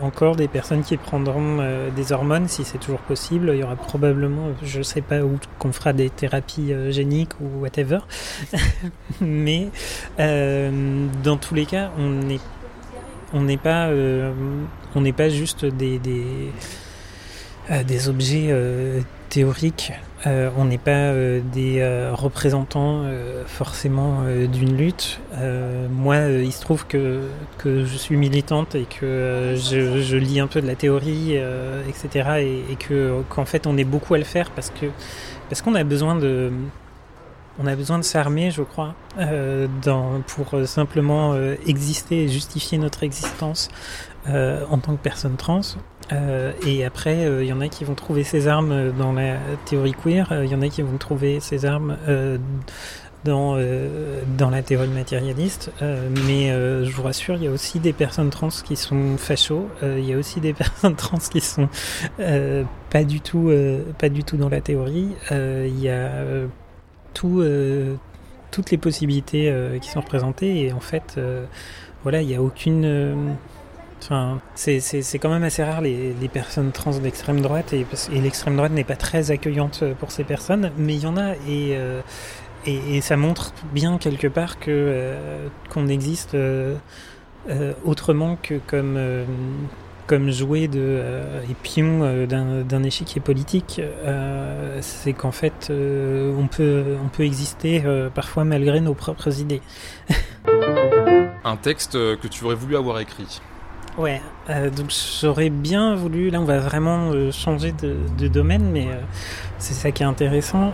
encore des personnes qui prendront des hormones, si c'est toujours possible. Il y aura probablement, je sais pas où, qu'on fera des thérapies géniques ou whatever. [LAUGHS] Mais dans tous les cas, on n'est on n'est pas, on juste des, objets théoriques. On n'est pas des représentants forcément d'une lutte. Euh, moi, euh, il se trouve que, je suis militante et que euh, je, lis un peu de la théorie, etc. Et, et que qu'en fait, on est beaucoup à le faire parce que parce qu'on a besoin de on a besoin de s'armer, je crois, euh, pour euh, simplement euh, exister et justifier notre existence en tant que personne trans. Et après, il y en a qui vont trouver ces armes dans la théorie queer, il y en a qui vont trouver ces armes dans, dans la théorie matérialiste. Mais je vous rassure, il y a aussi des personnes trans qui sont fachos, il y a aussi des [LAUGHS] personnes trans qui sont pas, du tout, pas du tout dans la théorie. Il y a euh, toutes les possibilités euh, qui sont représentées et en fait, euh, voilà, il n'y a aucune. Enfin, c'est- quand même assez rare les, personnes trans d'extrême droite et, l'extrême droite n'est pas très accueillante pour ces personnes, mais il y en a et, et, ça montre bien quelque part que qu'on existe autrement que comme comme jouet de euh, et pion euh, d'un échiquier politique. Euh, c'est qu'en fait euh, on peut on peut exister euh, parfois malgré nos propres idées. Un texte que tu aurais voulu avoir écrit. Ouais, donc j'aurais bien voulu, là on va vraiment changer de, de domaine, mais c'est ça qui est intéressant.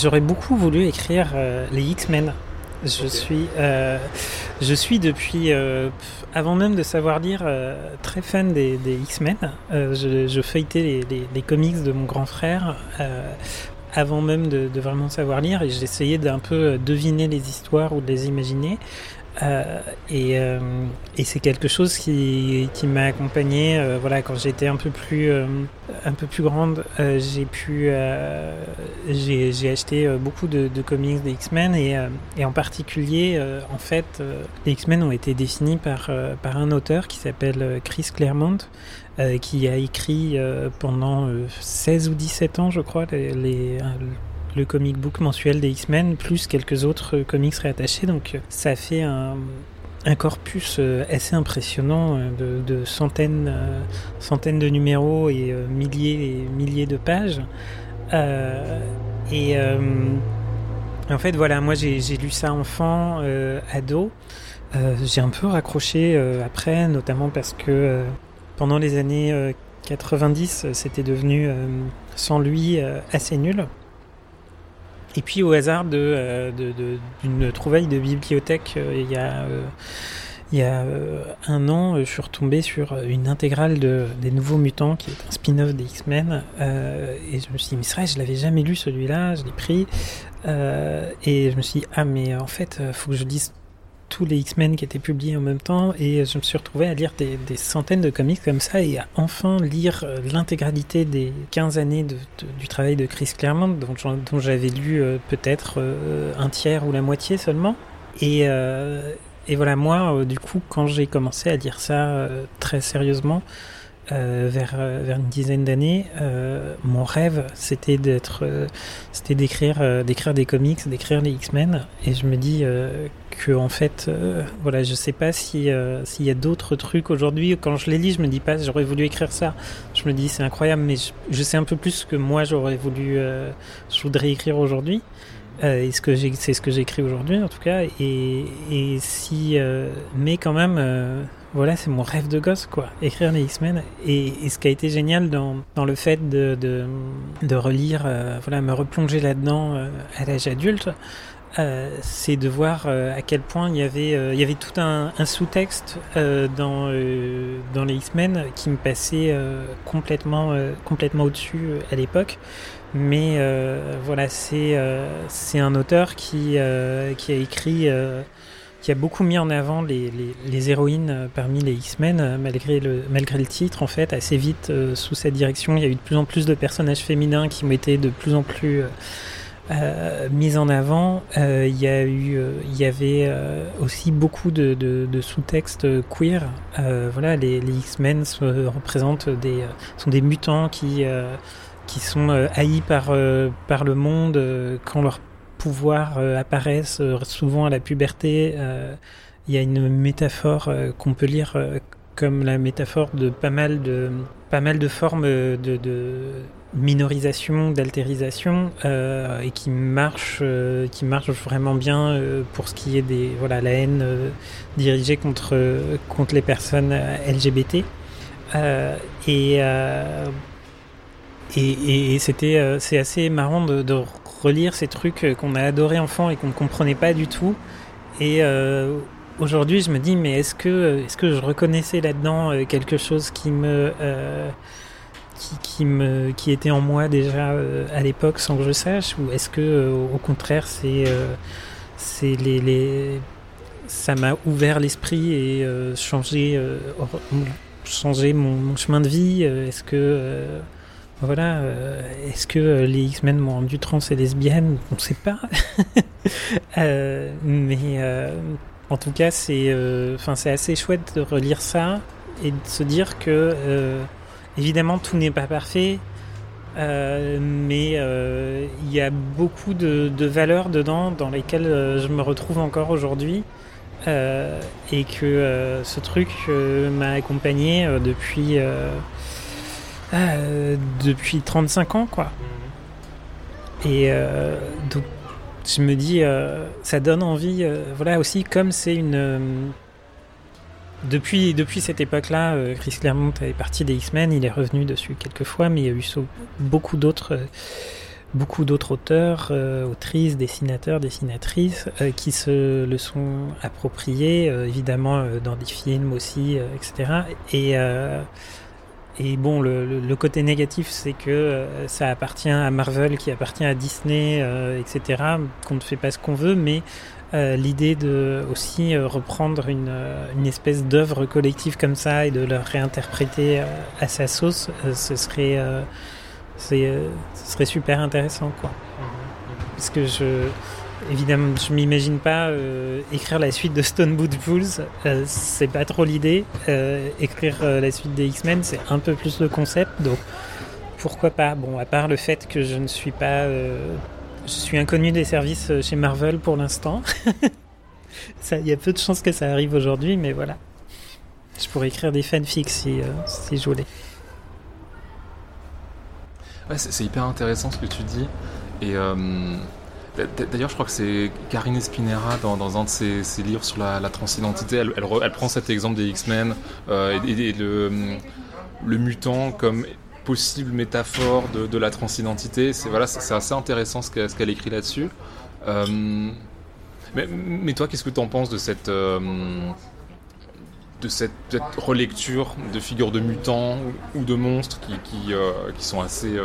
J'aurais beaucoup voulu écrire les X-Men. Je suis, euh, je suis depuis, euh, avant même de savoir lire, euh, très fan des, des X-Men. Euh, je, je feuilletais les, les, les comics de mon grand frère euh, avant même de, de vraiment savoir lire et j'essayais d'un peu deviner les histoires ou de les imaginer. Euh, et, euh, et c'est quelque chose qui, m'a accompagné euh, voilà quand j'étais un peu plus un peu plus grande j'ai pu j'ai acheté beaucoup de, comics des X-Men et, en particulier en fait les X-Men ont été définis par par un auteur qui s'appelle Chris Claremont qui a écrit pendant euh, 16 ou 17 ans je crois les le comic book mensuel des X-Men, plus quelques autres comics réattachés. Donc ça fait un, corpus euh, assez impressionnant euh, de, centaines, euh, centaines de numéros et milliers et milliers de pages. Et en fait, voilà, moi j'ai lu ça enfant, ado. J'ai un peu raccroché après, notamment parce que pendant les années euh, 90, euh, c'était devenu sans lui assez nul. Et puis au hasard euh, d'une trouvaille de bibliothèque euh, il y a, euh, il un an, je suis retombé sur une intégrale de, des Nouveaux Mutants, qui est un spin-off des X-Men. et je me suis dit, mais vrai, je l'avais jamais lu celui-là, je l'ai pris. Et je me suis dit, ah mais en fait, euh, faut que je lise tous les X-Men qui étaient publiés en même temps et je me suis retrouvé à lire des, centaines de comics comme ça et à enfin lire euh, l'intégralité des 15 années du travail de Chris Claremont dont, j'avais lu euh, peut-être euh, un tiers ou la moitié seulement. Et, et voilà, moi, du coup, quand j'ai commencé à lire ça très sérieusement, euh, vers, euh, vers une dizaine d'années, euh, mon rêve, c'était d'être, euh, c'était d'écrire, euh, d'écrire des comics, d'écrire les X-Men. Et je me dis euh, que en fait, voilà, je sais pas si s'il y a d'autres trucs aujourd'hui. Quand je les lis, je me dis pas j'aurais voulu écrire ça. Je me dis c'est incroyable, mais je, je sais un peu plus que moi j'aurais voulu, je voudrais écrire aujourd'hui. Euh, et ce que j'ai, c'est ce que j'écris aujourd'hui en tout cas. Et, et si, euh, mais quand même, euh, voilà, c'est mon rêve de gosse quoi, écrire les X-Men. Et, et ce qui a été génial dans, dans le fait de, de, de relire, euh, voilà, me replonger là-dedans euh, à l'âge adulte, euh, c'est de voir euh, à quel point il y avait, il y avait tout un, un sous-texte dans, dans les X-Men qui me passait complètement, complètement au-dessus à l'époque. Mais voilà, c'est c'est un auteur qui, qui a écrit, qui a beaucoup mis en avant les, les, héroïnes euh, parmi les X-Men, euh, malgré le, malgré le titre, en fait, assez vite, euh, sous sa direction, il y a eu de plus en plus de personnages féminins qui ont été de plus en plus mis en avant. Il y a eu, il y avait aussi beaucoup de, de, sous-textes queer. Voilà, les, les X-Men se représentent des, sont des mutants qui qui sont haïs par, par le monde quand leurs euh, apparaissent, euh, souvent à la puberté. euh, Il y a une métaphore qu'on peut lire comme la métaphore de pas mal de, pas mal de formes de, minorisation, d'altérisation, et qui marche, qui marche vraiment bien pour ce qui est des voilà la haine dirigée contre contre les personnes LGBT. Et, et, c'était c'est assez marrant de, de relire ces trucs euh, qu'on a adorés enfant et qu'on ne comprenait pas du tout. Et euh, aujourd'hui, je me dis, mais est-ce que, est-ce que je reconnaissais là-dedans euh, quelque chose qui me, euh, qui, me, qui était en moi déjà euh, à l'époque sans que je sache, ou est-ce que, euh, au contraire, c'est, euh, c'est les, les, ça m'a ouvert l'esprit et euh, changé, euh, changé mon, mon chemin de vie? euh, Est-ce que euh, voilà, euh, est-ce que euh, les X-Men m'ont rendu trans et lesbienne? On ne sait pas. [LAUGHS] Euh, mais en tout cas, c'est assez chouette de relire ça et de se dire que évidemment tout n'est pas parfait. mais il y a beaucoup de, de valeurs dedans dans lesquelles je me retrouve encore aujourd'hui et que ce truc m'a accompagné depuis euh, euh, depuis 35 ans quoi. Et euh, donc je me dis, euh, ça donne envie, euh, voilà aussi comme c'est une... euh, depuis, depuis cette époque-là, Chris Claremont est parti des X-Men, il est revenu dessus quelques fois, mais il y a eu beaucoup d'autres... beaucoup d'autres auteurs, euh, autrices, dessinateurs, dessinatrices euh, qui se le sont appropriés, euh, évidemment dans des films aussi, etc. Et, et bon, le, le- côté négatif, c'est que euh, ça appartient à Marvel, qui appartient à Disney, euh, etc., qu'on ne fait pas ce qu'on veut, mais euh, l'idée de aussi euh, reprendre une, euh, une espèce d'œuvre collective comme ça et de la réinterpréter à sa sauce, euh, ce serait euh, c'est, euh, ce serait super intéressant quoi. Parce que je évidemment je m'imagine pas euh, écrire la suite de Stone Boot Bulls, euh, c'est pas trop l'idée. Euh, écrire euh, la suite des X-Men, c'est un peu plus le concept, donc pourquoi pas? Bon, à part le fait que je ne suis pas je suis inconnu des services chez Marvel pour l'instant. [LAUGHS] Il y a peu de chances que ça arrive aujourd'hui, mais voilà. Je pourrais écrire des fanfics si, si je voulais. Ouais, c'est hyper intéressant ce que tu dis. Et d'ailleurs, je crois que c'est Karine Espinera dans, un de ses, livres sur la, transidentité. Elle, elle, re- elle prend cet exemple des X-Men euh, et, le, mutant comme possible métaphore de, la transidentité. C'est voilà, c'est assez intéressant ce qu'elle écrit là-dessus. Euh, mais, mais toi, qu'est-ce que tu en penses de cette euh, cette, relecture de figures de mutants ou, de monstres qui, sont assez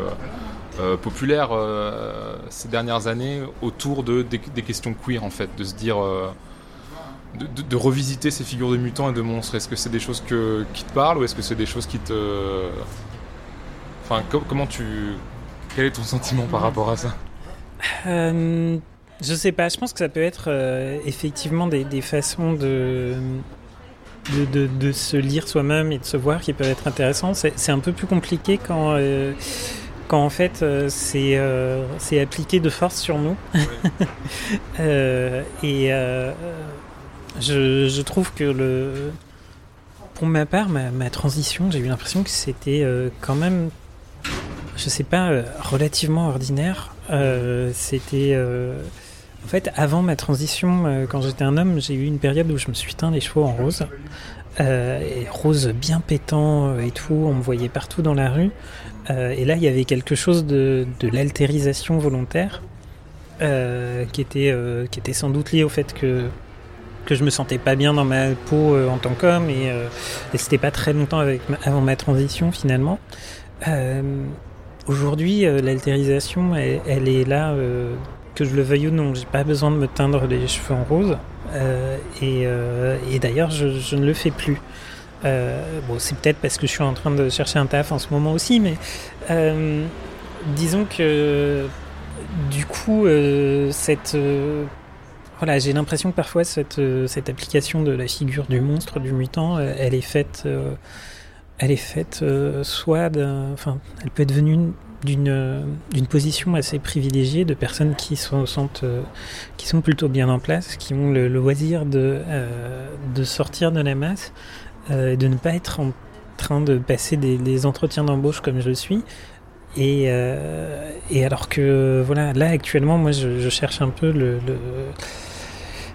euh, populaires euh, ces dernières années autour de, des, questions queer en fait, de se dire euh, de, revisiter ces figures de mutants et de monstres. Est-ce que c'est des choses que, qui te parlent ou est-ce que c'est des choses qui te... Enfin, co- comment tu... Quel est ton [LAUGHS] sentiment par rapport à ça? Je sais pas, je pense que ça peut être effectivement des, des façons de, de, de, se lire soi-même et de se voir qui peuvent être intéressantes. C'est un peu plus compliqué quand, quand en fait euh, c'est euh, c'est appliqué de force sur nous. [LAUGHS] Euh, et euh, je, je trouve que le. Pour ma part, ma, ma transition, j'ai eu l'impression que c'était quand même, je sais pas, relativement ordinaire. C'était. En fait, avant ma transition, quand j'étais un homme, j'ai eu une période où je me suis teint les cheveux en rose. Euh, et rose bien pétant et tout, on me voyait partout dans la rue. Euh, et là, il y avait quelque chose de, de l'altérisation volontaire euh, qui, était, euh, qui était sans doute lié au fait que, que je me sentais pas bien dans ma peau euh, en tant qu'homme et, euh, et c'était pas très longtemps avec ma- avant ma transition finalement. Aujourd'hui, l'altérisation, elle, elle est là, que je le veuille ou non. J'ai pas besoin de me teindre les cheveux en rose. Et et d'ailleurs, je, je ne le fais plus. Euh, bon, c'est peut-être parce que je suis en train de chercher un taf en ce moment aussi, mais euh, disons que du coup, euh, cette voilà, j'ai l'impression que parfois cette, cette application de la figure du monstre, du mutant, elle est faite, elle est faite soit enfin, elle peut être venue une- d'une d'une position assez privilégiée de personnes qui sont, euh, qui sont plutôt bien en place, qui ont le, loisir de, de sortir de la masse euh, de ne pas être en train de passer des, entretiens d'embauche comme je suis. Et, euh, et alors que voilà, là actuellement, moi je, cherche un peu le,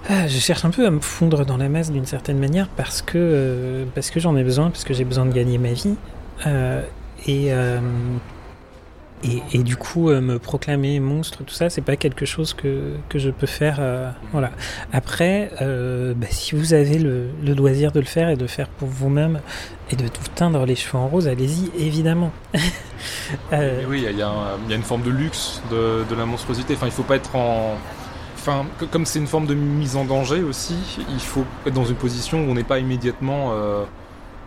ah, je cherche un peu à me fondre dans la masse d'une certaine manière parce que euh, parce que j'en ai besoin, parce que j'ai besoin de gagner ma vie. Et, et du coup euh, me proclamer monstre, tout ça, c'est pas quelque chose que que je peux faire. euh, voilà. Après, euh, bah, si vous avez le, loisir de le faire et de le faire pour vous-même et de vous teindre les cheveux en rose, allez-y évidemment. [LAUGHS] Oui, il y, a- une forme de luxe de, de la monstruosité. Enfin, il faut pas être en. Enfin, comme c'est une forme de mise en danger aussi, il faut être dans une position où on n'est pas immédiatement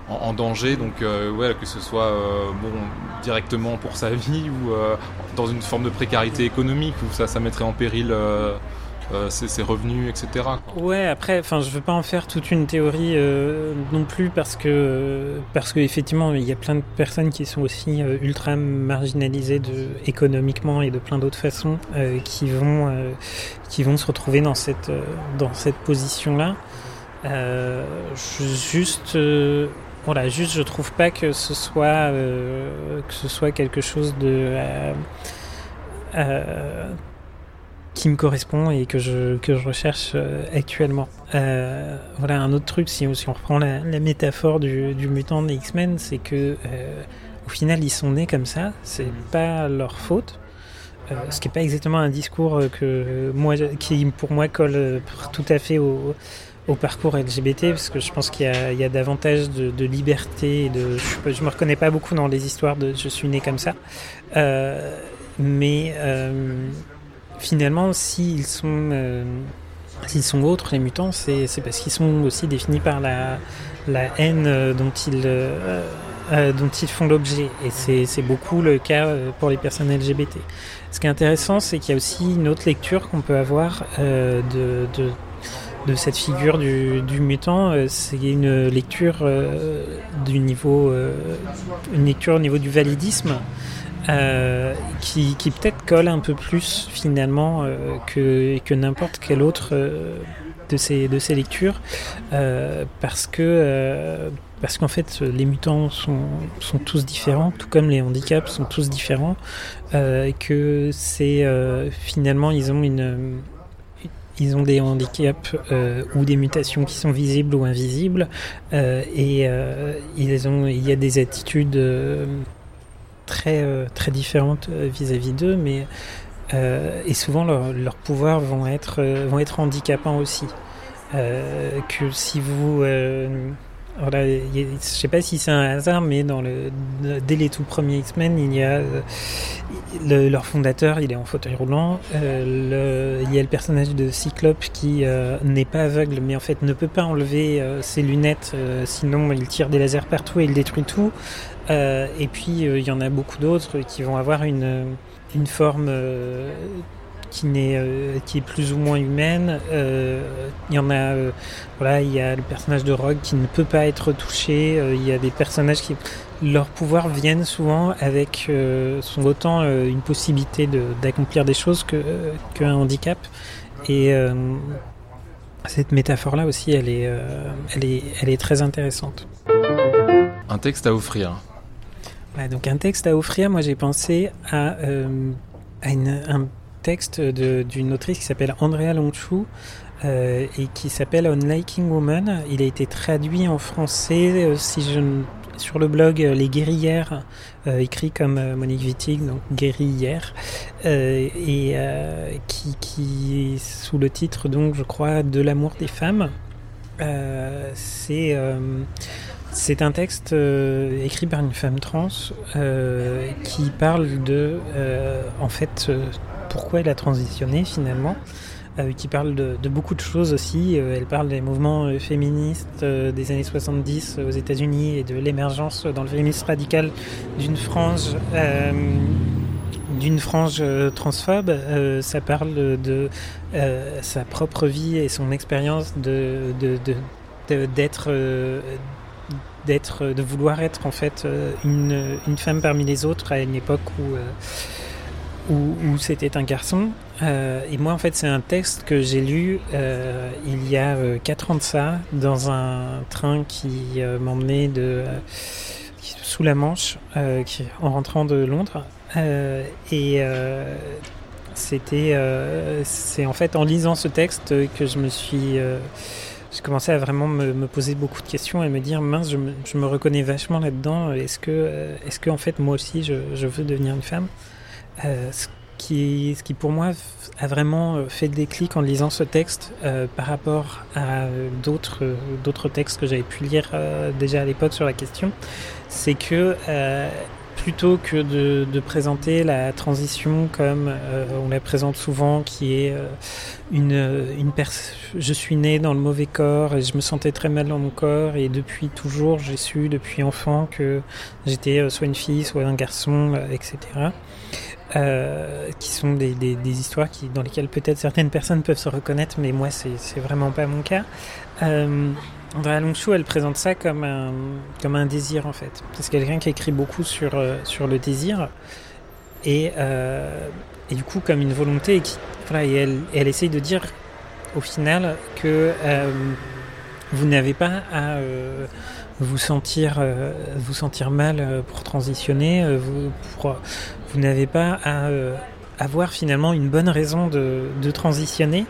en, danger. Donc, euh, ouais, que ce soit euh, bon directement pour sa vie ou euh, dans une forme de précarité économique où ça, ça mettrait en péril ses, revenus, etc. Ouais, après, enfin, je veux pas en faire toute une théorie non plus parce que parce que effectivement, il y a plein de personnes qui sont aussi ultra marginalisées économiquement et de plein d'autres façons qui vont qui vont se retrouver dans cette dans cette position-là. Euh, je- juste voilà, juste je trouve pas que ce soit euh, que ce soit quelque chose de euh, euh, qui me correspond et que je, que je recherche actuellement. Voilà, un autre truc, si, si on reprend la, la métaphore du, du mutant des X-Men, c'est que au final, ils sont nés comme ça, c'est pas leur faute. Euh, ce qui n'est pas exactement un discours que moi, qui pour moi colle tout à fait au, au parcours LGBT, parce que je pense qu'il y a, davantage de, liberté. et De, je, je me reconnais pas beaucoup dans les histoires de je suis né comme ça. Euh, mais euh, finalement, s'ils sont, euh, s'ils sont autres, les mutants, c'est parce qu'ils sont aussi définis par la, la haine dont ils, euh, euh, dont ils font l'objet. Et c'est beaucoup le cas pour les personnes LGBT. Ce qui est intéressant, c'est qu'il y a aussi une autre lecture qu'on peut avoir de, de, cette figure du, du mutant. C'est une lecture du niveau, une lecture au niveau du validisme. Euh, qui, qui peut-être colle un peu plus finalement euh, que, que n'importe quelle autre euh, de, ces, de ces lectures, parce que parce qu'en fait les mutants sont, sont tous différents, tout comme les handicaps sont tous différents, que c'est finalement ils ont une ils ont des handicaps ou des mutations qui sont visibles ou invisibles et ils ont, il y a des attitudes très, euh, très différentes euh, vis-à-vis d'eux, mais euh, et souvent leurs pouvoirs vont être, vont être handicapants aussi. que si vous voilà, je sais pas si c'est un hasard, mais dans le, dès les tout premiers X-Men, il y a leur fondateur, il est en fauteuil roulant. le, il y a le personnage de Cyclope qui n'est pas aveugle, mais en fait ne peut pas enlever ses lunettes, sinon il tire des lasers partout et il détruit tout. Euh, et puis euh, il y en a beaucoup d'autres qui vont avoir une, une forme euh, qui, est plus ou moins humaine. Il y en a, voilà, il y a le personnage de Rogue qui ne peut pas être touché. Il y a des personnages qui, leurs pouvoirs viennent souvent avec, sont autant une possibilité d'accomplir des choses que qu'un handicap. Et cette métaphore-là aussi, elle est, elle, est, elle est très intéressante. Un texte à offrir donc un texte à offrir, moi j'ai pensé à, euh, un texte d'une autrice qui s'appelle Andrea Lonchou euh, et qui s'appelle On Liking Woman. Il a été traduit en français euh, si je, sur le blog Les Guerrières, écrit comme Monique Wittig, donc Guerrières, et qui, qui, sous le titre donc je crois de l'amour des femmes. C'est c'est un texte euh, écrit par une femme trans euh, qui parle de, euh, en fait, pourquoi elle a transitionné finalement, qui parle de, beaucoup de choses aussi. elle parle des mouvements féministes des années 70 aux États-Unis et de l'émergence dans le féminisme radical d'une frange d'une frange transphobe, ça parle de, sa propre vie et son expérience de, d'être d'être, de vouloir être en fait euh, une, femme parmi les autres à une époque où, euh, où, c'était un garçon. Euh, et moi, en fait, c'est un texte que j'ai lu euh, il y a quatre ans de ça, dans un train qui m'emmenait de sous la Manche, en rentrant de Londres. et c'était, c'est en fait en lisant ce texte que je me suis j'ai commencé à vraiment me, poser beaucoup de questions et me dire mince, je me, je me reconnais vachement là-dedans. Est-ce que, euh, est-ce que en fait moi aussi je, je veux devenir une femme? Euh, ce, qui, ce qui pour moi a vraiment euh, fait le déclic en lisant ce texte euh, par rapport à d'autres d'autres textes que j'avais pu lire déjà à l'époque sur la question, c'est que plutôt que de, de, présenter la transition comme euh, on la présente souvent, qui est euh, une, une je suis né dans le mauvais corps et je me sentais très mal dans mon corps et depuis toujours j'ai su depuis enfant que j'étais euh, soit une fille, soit un garçon, etc. qui sont des, histoires qui, dans lesquelles peut-être certaines personnes peuvent se reconnaître, mais moi c'est vraiment pas mon cas. Andrea Longchou, elle présente ça comme un, désir en fait. C'est quelqu'un qui écrit beaucoup sur, euh, le désir et, euh, et du coup comme une volonté et, elle, elle essaye de dire au final que euh, vous n'avez pas à vous sentir vous sentir mal pour transitionner, vous, vous n'avez pas à avoir finalement une bonne raison de, transitionner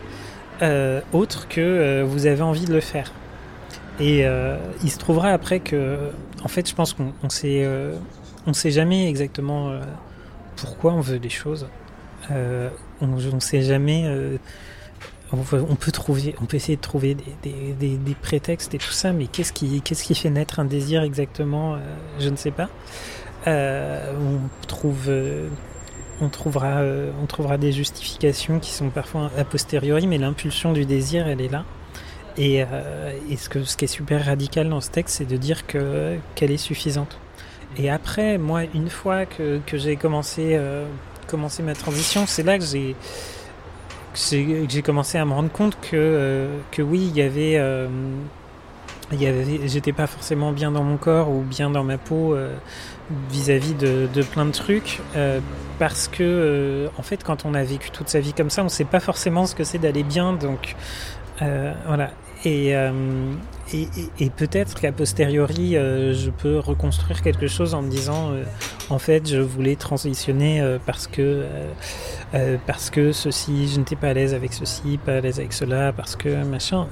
autre que vous avez envie de le faire. Et euh, il se trouvera après que, en fait, je pense qu'on euh, on sait jamais exactement euh, pourquoi on veut des choses. Euh, on ne sait jamais. Euh, on, peut trouver, essayer de trouver des, des, des, des prétextes et tout ça, mais qu'est-ce qui, fait naître un désir exactement Je ne sais pas. on trouve on trouvera, des justifications qui sont parfois a posteriori, mais l'impulsion du désir, elle est là. Et, ce, qui est super radical dans ce texte, c'est de dire que qu'elle est suffisante. Et après, moi, une fois que, j'ai commencé ma transition, c'est là que j'ai j'ai commencé à me rendre compte que, euh, que oui, il y avait, euh, avait j'étais pas forcément bien dans mon corps ou bien dans ma peau euh, vis-à-vis de, de, plein de trucs, parce que en fait, quand on a vécu toute sa vie comme ça, on sait pas forcément ce que c'est d'aller bien, donc voilà. Euh, et, peut-être qu'à posteriori, euh, je peux reconstruire quelque chose en me disant, euh, en fait, je voulais transitionner parce que parce que ceci, je n'étais pas à l'aise avec ceci, pas à l'aise avec cela, parce que machin.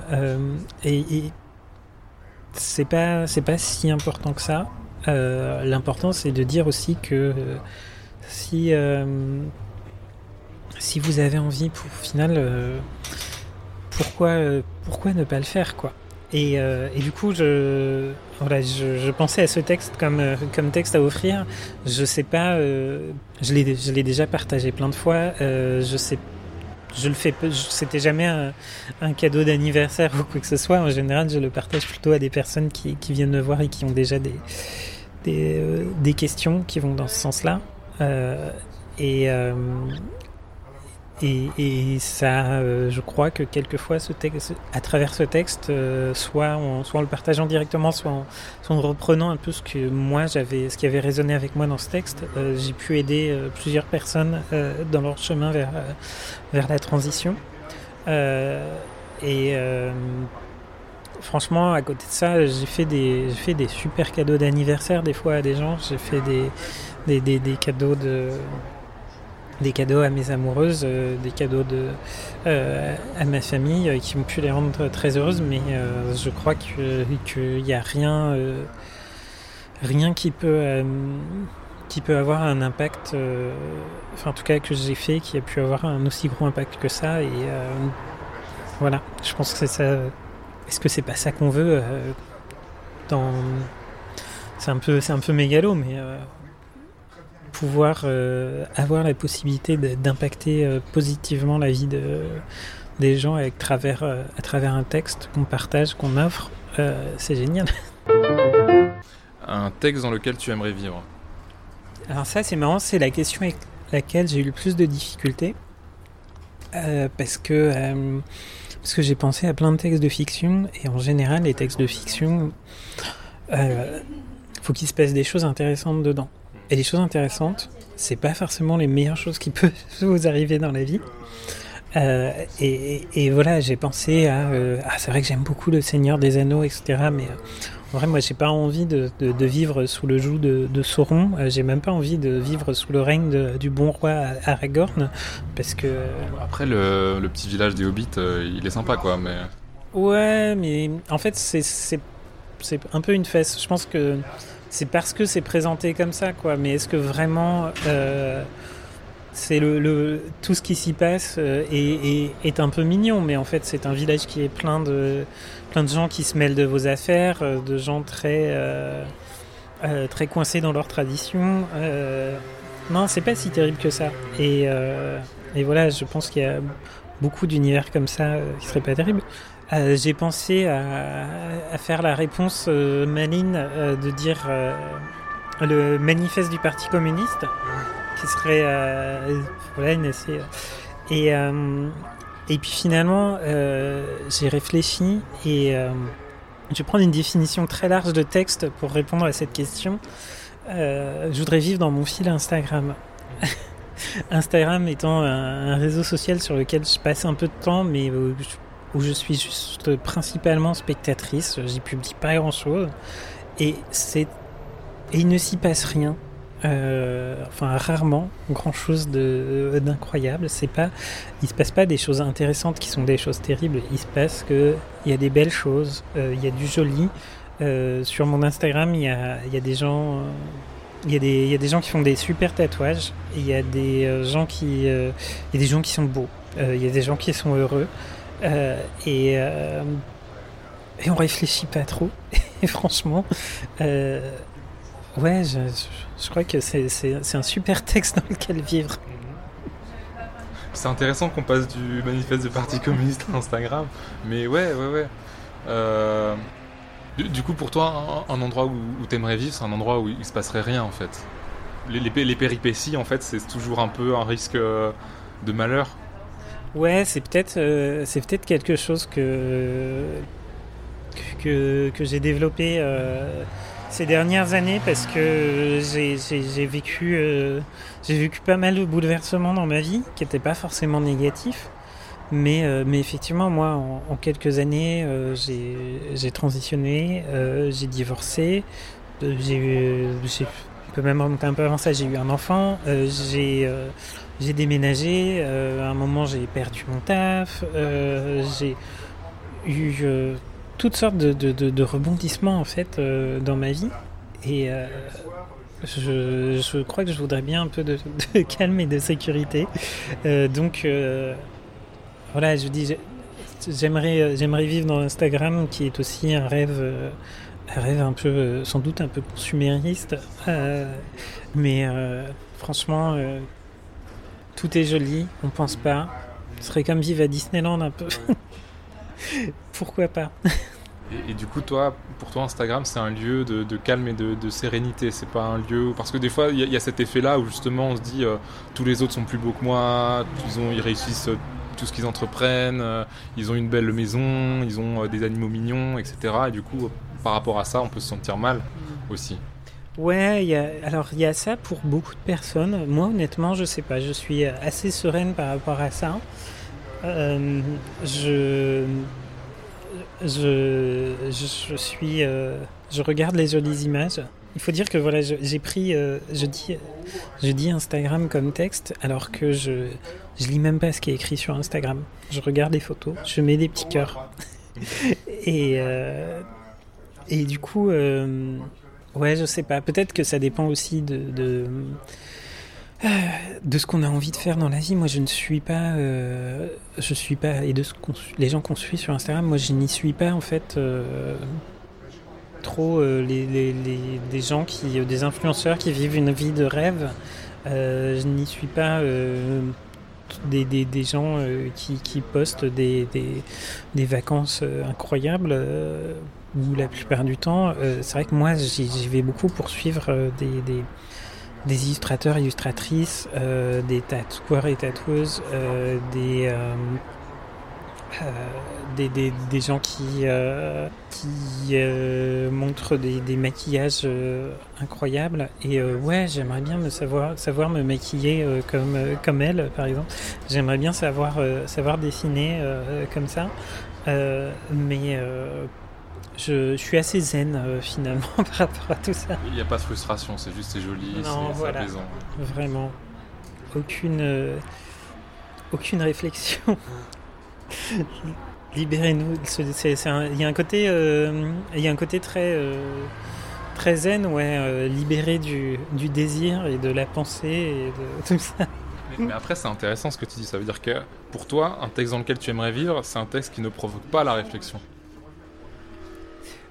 et, c'est pas c'est pas si important que ça. L'important, c'est de dire aussi que si si vous avez envie, pour au final pourquoi, euh, pourquoi ne pas le faire quoi? Et, euh, et, du coup, je, pensais à ce texte comme, euh, texte à offrir. Je sais pas, je l'ai déjà partagé plein de fois. je sais, je le fais, c'était jamais un, cadeau d'anniversaire [LAUGHS] ou quoi que ce soit. En général, je le partage plutôt à des personnes qui, viennent me voir et qui ont déjà des, des questions qui vont dans ce sens-là. et, et, ça, euh, je crois que quelquefois, à travers ce texte, euh, soit, en, le partageant directement, soit en, reprenant un peu ce que moi j'avais, ce qui avait résonné avec moi dans ce texte, euh, j'ai pu aider plusieurs personnes dans leur chemin vers, la transition. et franchement, à côté de ça, j'ai fait des, super cadeaux d'anniversaire des fois à des gens. J'ai fait des cadeaux de des cadeaux à mes amoureuses, euh, des cadeaux de, euh, à ma famille euh, qui ont pu les rendre très heureuses, mais je crois qu'il n'y a rien, rien qui peut, qui peut avoir un impact, enfin en tout cas que j'ai fait, qui a pu avoir un aussi gros impact que ça. Et voilà, je pense que c'est ça. Est-ce que c'est pas ça qu'on veut dans... C'est un peu, un peu mégalo, mais pouvoir euh, avoir la possibilité d'impacter euh, positivement la vie de, des gens avec travers, euh, à travers un texte qu'on partage, qu'on offre, c'est génial. [LAUGHS] Un texte dans lequel tu aimerais vivre Alors ça c'est marrant, c'est la question avec laquelle j'ai eu le plus de difficultés. parce que, parce que j'ai pensé à plein de textes de fiction, et en général les textes de fiction, faut qu'il se passe des choses intéressantes dedans. Et les choses intéressantes, c'est pas forcément les meilleures choses qui [LAUGHS] peuvent vous arriver dans la vie. Euh, et, et, voilà, j'ai pensé à. Euh, ah, c'est vrai que j'aime beaucoup le Seigneur des Anneaux, etc. Mais euh, en vrai, moi, j'ai pas envie de, de, de, vivre sous le joug de, de Sauron. J'ai même pas envie de vivre sous le règne du bon roi Aragorn. Parce que. Après, le, le petit village des Hobbits, il est sympa, quoi. Mais... Ouais, mais en fait, c'est un peu une fesse. Je pense que c'est parce que c'est présenté comme ça, quoi. Mais est-ce que vraiment euh, c'est le, tout ce qui s'y passe euh, est, un peu mignon, mais en fait c'est un village qui est plein de gens qui se mêlent de vos affaires, euh, de gens très très coincés dans leur tradition. non, c'est pas si terrible que ça. Et, et voilà, je pense qu'il y a beaucoup d'univers comme ça qui seraient pas terribles. Euh, j'ai pensé à, faire la réponse euh, maligne euh, de dire le manifeste du Parti communiste, qui serait voilà une assez et et puis finalement j'ai réfléchi et je vais prendre une définition très large de texte pour répondre à cette question. je voudrais vivre dans mon fil Instagram. [LAUGHS] Instagram étant un, un, réseau social sur lequel je passe un peu de temps, mais je où je suis juste principalement spectatrice, j'y publie pas grand chose, et et il ne s'y passe rien. Euh, enfin rarement grand chose de d'incroyable. C'est pas il se passe pas des choses intéressantes qui sont des choses terribles. Il se passe que il y a des belles choses euh, il y a du joli. Euh, sur mon Instagram il y a, y a des gens il y, y a des gens qui font des super tatouages il y a des gens qui y a des gens qui sont beaux il y a des gens qui sont heureux. euh, et, euh, et on réfléchit pas trop. [LAUGHS] et franchement, euh, ouais, je, crois que c'est un super texte dans lequel vivre. C'est intéressant qu'on passe du manifeste du Parti communiste à Instagram, mais ouais, ouais, ouais. Euh, du, coup, pour toi, un, endroit où, tu aimerais vivre, c'est un endroit où il se passerait rien en fait. Les, les, péripéties, en fait, c'est toujours un peu un risque euh, de malheur. Ouais, c'est peut-être euh, peut-être quelque chose que que, que j'ai développé ces dernières années parce que j'ai vécu, euh, vécu pas mal de bouleversements dans ma vie qui n'étaient pas forcément négatifs. Mais, euh, mais effectivement, moi, en, quelques années, euh, j'ai transitionné, j'ai divorcé, j'ai peut même remonter un peu avant ça, j'ai eu un enfant, j'ai déménagé, à un moment j'ai perdu mon taf, j'ai eu toutes sortes de, rebondissements en fait euh, dans ma vie. Et euh, je, crois que je voudrais bien un peu de, [LAUGHS] calme et de sécurité. Euh, donc voilà, je dis, j'aimerais, j'aimerais vivre dans Instagram qui est aussi un rêve, un rêve un peu, sans doute un peu consumériste. mais franchement, tout est joli, on pense pas. Ce serait comme vivre à Disneyland un peu. [LAUGHS] Pourquoi pas? Et, du coup, toi, pour toi, Instagram, c'est un lieu de, calme et de, sérénité. C'est pas un lieu parce que des fois, il y, a cet effet-là où justement, on se dit, euh, tous les autres sont plus beaux que moi, ils ont, ils réussissent euh, tout ce qu'ils entreprennent, euh, ils ont une belle maison, ils ont des animaux mignons, etc. Et du coup, par rapport à ça, on peut se sentir mal aussi. Ouais, y a, alors il y a ça pour beaucoup de personnes. Moi, honnêtement, je sais pas. Je suis assez sereine par rapport à ça. je je, je, suis, euh, je regarde les jolies images. Il faut dire que voilà, j'ai pris, euh, je dis, je dis Instagram comme texte, alors que je, je lis même pas ce qui est écrit sur Instagram. Je regarde les photos, je mets des petits cœurs. [LAUGHS] et euh, et du coup, ouais, je sais pas. Peut-être que ça dépend aussi de euh, de ce qu'on a envie de faire dans la vie. Moi, je ne suis pas, euh, je suis pas, et de ce les gens qu'on suit sur Instagram, moi, je n'y suis pas en fait euh, trop les, les, des gens qui, des influenceurs qui vivent une vie de rêve. je n'y suis pas des, des, des, gens qui, qui, postent des, des vacances incroyables. Où la plupart du temps, c'est vrai que moi, j'y vais beaucoup pour suivre des des illustrateurs, illustratrices, euh, des tatoueurs et tatoueuses, euh, des, euh, des, des, gens qui, qui montrent des, des maquillages incroyables. Et ouais, j'aimerais bien me savoir, savoir me maquiller comme, comme elle, par exemple. J'aimerais bien savoir, savoir dessiner comme ça. mais je, suis assez zen euh, finalement [LAUGHS] par rapport à tout ça. Il n'y a pas de frustration, c'est juste c'est joli, c'est apaisant. Vraiment. Aucune, euh, aucune réflexion. [LAUGHS] Libérez-nous. Il y a un côté, euh, il y a un côté très, très zen, ouais, libéré du, du, désir et de la pensée et de [LAUGHS] tout ça. Mais, mais après, c'est intéressant ce que tu dis. Ça veut dire que pour toi, un texte dans lequel tu aimerais vivre, c'est un texte qui ne provoque pas la réflexion.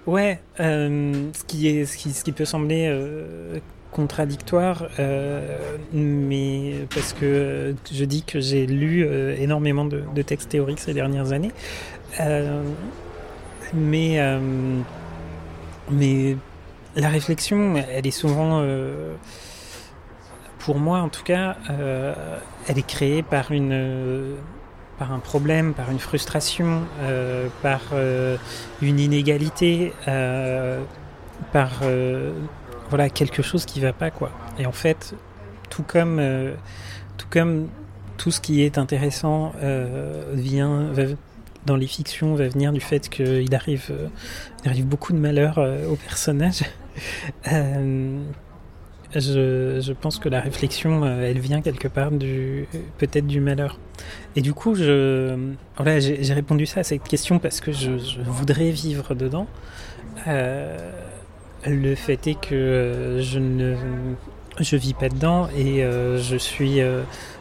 Ouais, euh, ce, qui est, ce, qui, ce qui peut sembler euh, contradictoire, euh, mais parce que je dis que j'ai lu énormément de, de, textes théoriques ces dernières années, mais, mais la réflexion, elle est souvent, pour moi en tout cas, elle est créée par une par un problème, par une frustration, euh, par euh, une inégalité, euh, par voilà quelque chose qui va pas quoi. Et en fait, tout comme tout comme tout ce qui est intéressant vient dans les fictions va venir du fait qu'il arrive, il arrive beaucoup de malheur aux personnages. [LAUGHS] Je, je, pense que la réflexion, euh, elle vient quelque part du peut-être du malheur. Et du coup, je, voilà, j'ai répondu ça à cette question parce que je, je voudrais vivre dedans. Euh, le fait est que euh, je ne je vis pas dedans et euh, je suis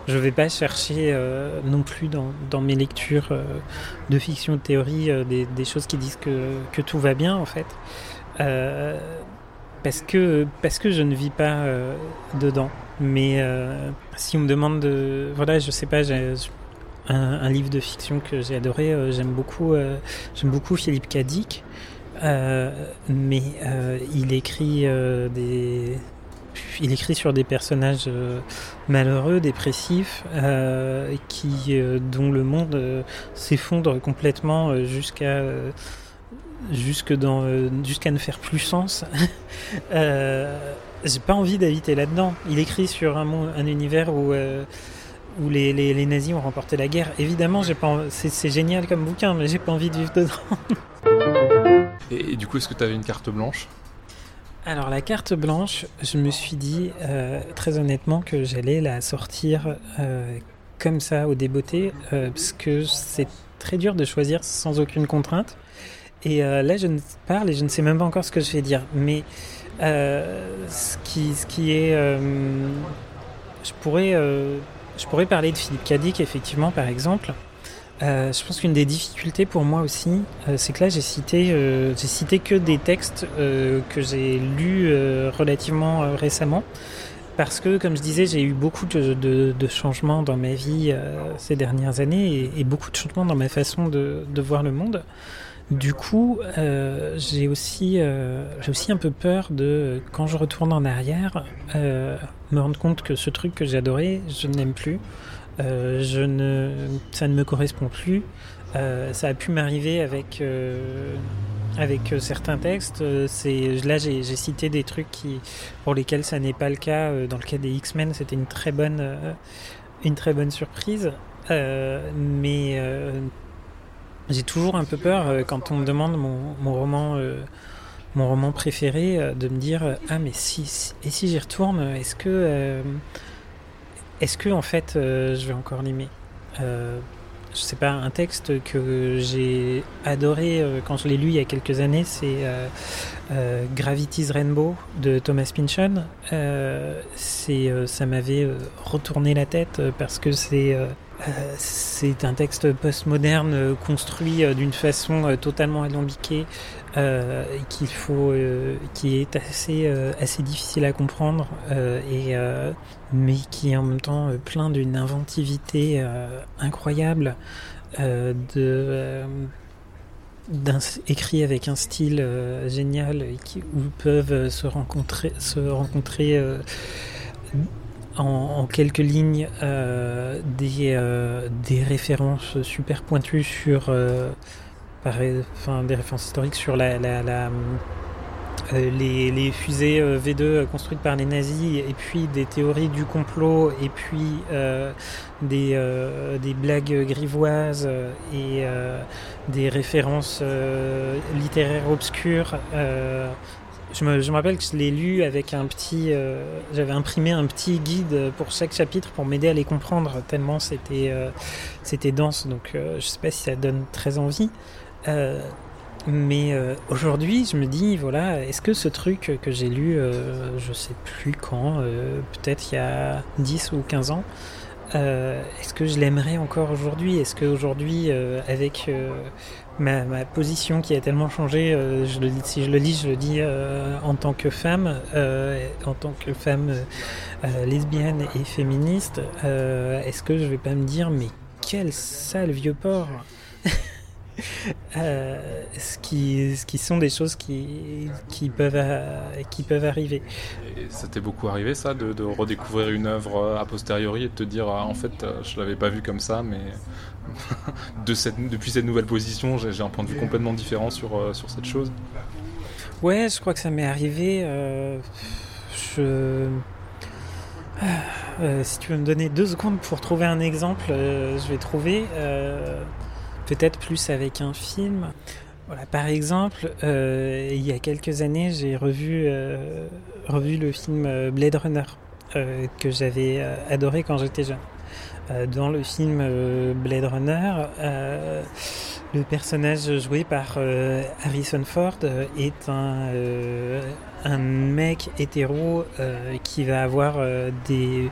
je vais pas chercher non plus dans, dans, mes lectures de fiction de théorie des, des, choses qui disent que, que, tout va bien en fait parce que parce que je ne vis pas euh, dedans. Mais euh, si on me demande de voilà, je sais pas, j'ai un, un livre de fiction que j'ai adoré. euh, j'aime beaucoup euh, j'aime beaucoup Philippe Cadic, euh, mais il écrit des il écrit sur des personnages malheureux, dépressifs, qui dont le monde s'effondre complètement jusqu'à jusque dans euh, jusqu'à ne faire plus sens. [LAUGHS] euh, J'ai pas envie d'habiter là-dedans. Il écrit sur un, monde, un univers où euh, où les, les, les nazis ont remporté la guerre. Évidemment, j'ai pas c'est génial comme bouquin, mais j'ai pas envie de vivre dedans. [LAUGHS] Et, et du coup, est-ce que tu avais une carte blanche? Alors la carte blanche, je me suis dit très honnêtement que j'allais la sortir comme ça au débeauté, parce que c'est très dur de choisir sans aucune contrainte. Et euh, là, je ne parle et je ne sais même pas encore ce que je vais dire. Mais euh, ce, qui, ce qui est... euh, je, pourrais, je pourrais parler de Philippe Cadic, effectivement, par exemple. Je pense qu'une des difficultés pour moi aussi, c'est que là j'ai cité, j'ai cité que des textes que j'ai lus relativement récemment, parce que comme je disais, j'ai eu beaucoup de, changements dans ma vie ces dernières années et, beaucoup de changements dans ma façon de voir le monde. Du coup, euh, j'ai aussi, euh, aussi un peu peur de, quand je retourne en arrière, euh, me rendre compte que ce truc que j'adorais, je ne l'aime plus. Je ne, ça ne me correspond plus. Ça a pu m'arriver avec avec certains textes. Là j'ai cité des trucs qui pour lesquels ça n'est pas le cas. Dans le cas des X-Men, c'était une très bonne une très bonne surprise. Mais j'ai toujours un peu peur euh, quand on me demande mon, roman euh, mon roman préféré euh, de me dire ah mais si, et si j'y retourne est-ce que est-ce que en fait je vais encore l'aimer? Euh, je sais pas un texte que j'ai adoré quand je l'ai lu il y a quelques années c'est Gravity's Rainbow de Thomas Pynchon. C'est ça m'avait retourné la tête parce que c'est c'est un texte postmoderne euh, construit euh, d'une façon euh, totalement alambiquée euh, qu'il faut, euh, qui est assez euh, assez difficile à comprendre euh, et euh, mais qui est en même temps euh, plein d'une inventivité euh, incroyable euh, de euh, écrit avec un style euh, génial qui, où peuvent euh, se rencontrer se rencontrer euh, en, quelques lignes euh, des, euh, des références super pointues sur euh, enfin, des références historiques sur la, la, la, les, les fusées euh, V2 construites par les nazis et puis des théories du complot et puis des, des blagues grivoises et des références littéraires obscures je me, rappelle que je l'ai lu avec un petit. euh, J'avais imprimé un petit guide pour chaque chapitre pour m'aider à les comprendre, tellement c'était euh, dense. Donc euh, je sais pas si ça donne très envie. Euh, mais aujourd'hui, je me dis, voilà, est-ce que ce truc que j'ai lu, je sais plus quand, peut-être il y a 10 ou 15 ans, est-ce que je l'aimerais encore aujourd'hui? Est-ce qu'aujourd'hui, avec ma, ma position qui a tellement changé, euh, je le, dis- si je le lis, je le dis euh, en tant que femme, euh, en tant que femme lesbienne et féministe, est-ce que je vais pas me dire, mais quel sale vieux porc? [LAUGHS] Euh, ce, qui, ce qui sont des choses qui, qui, peuvent, euh, qui peuvent arriver. Et ça t'est beaucoup arrivé ça, de, de redécouvrir une œuvre euh, a posteriori et de te dire ah, en fait je l'avais pas vu comme ça, mais [LAUGHS] de cette, depuis cette nouvelle position j'ai un point de vue complètement différent sur, sur cette chose. Ouais, je crois que ça m'est arrivé. euh, je... Euh, si tu veux me donner deux secondes pour trouver un exemple, euh, je vais trouver. euh, Peut-être plus avec un film. Voilà, par exemple, euh, il y a quelques années, j'ai revu, euh, revu le film euh, Blade Runner que j'avais adoré quand j'étais jeune. Dans le film Blade Runner, le personnage joué par Harrison Ford est un, un mec hétéro qui va avoir des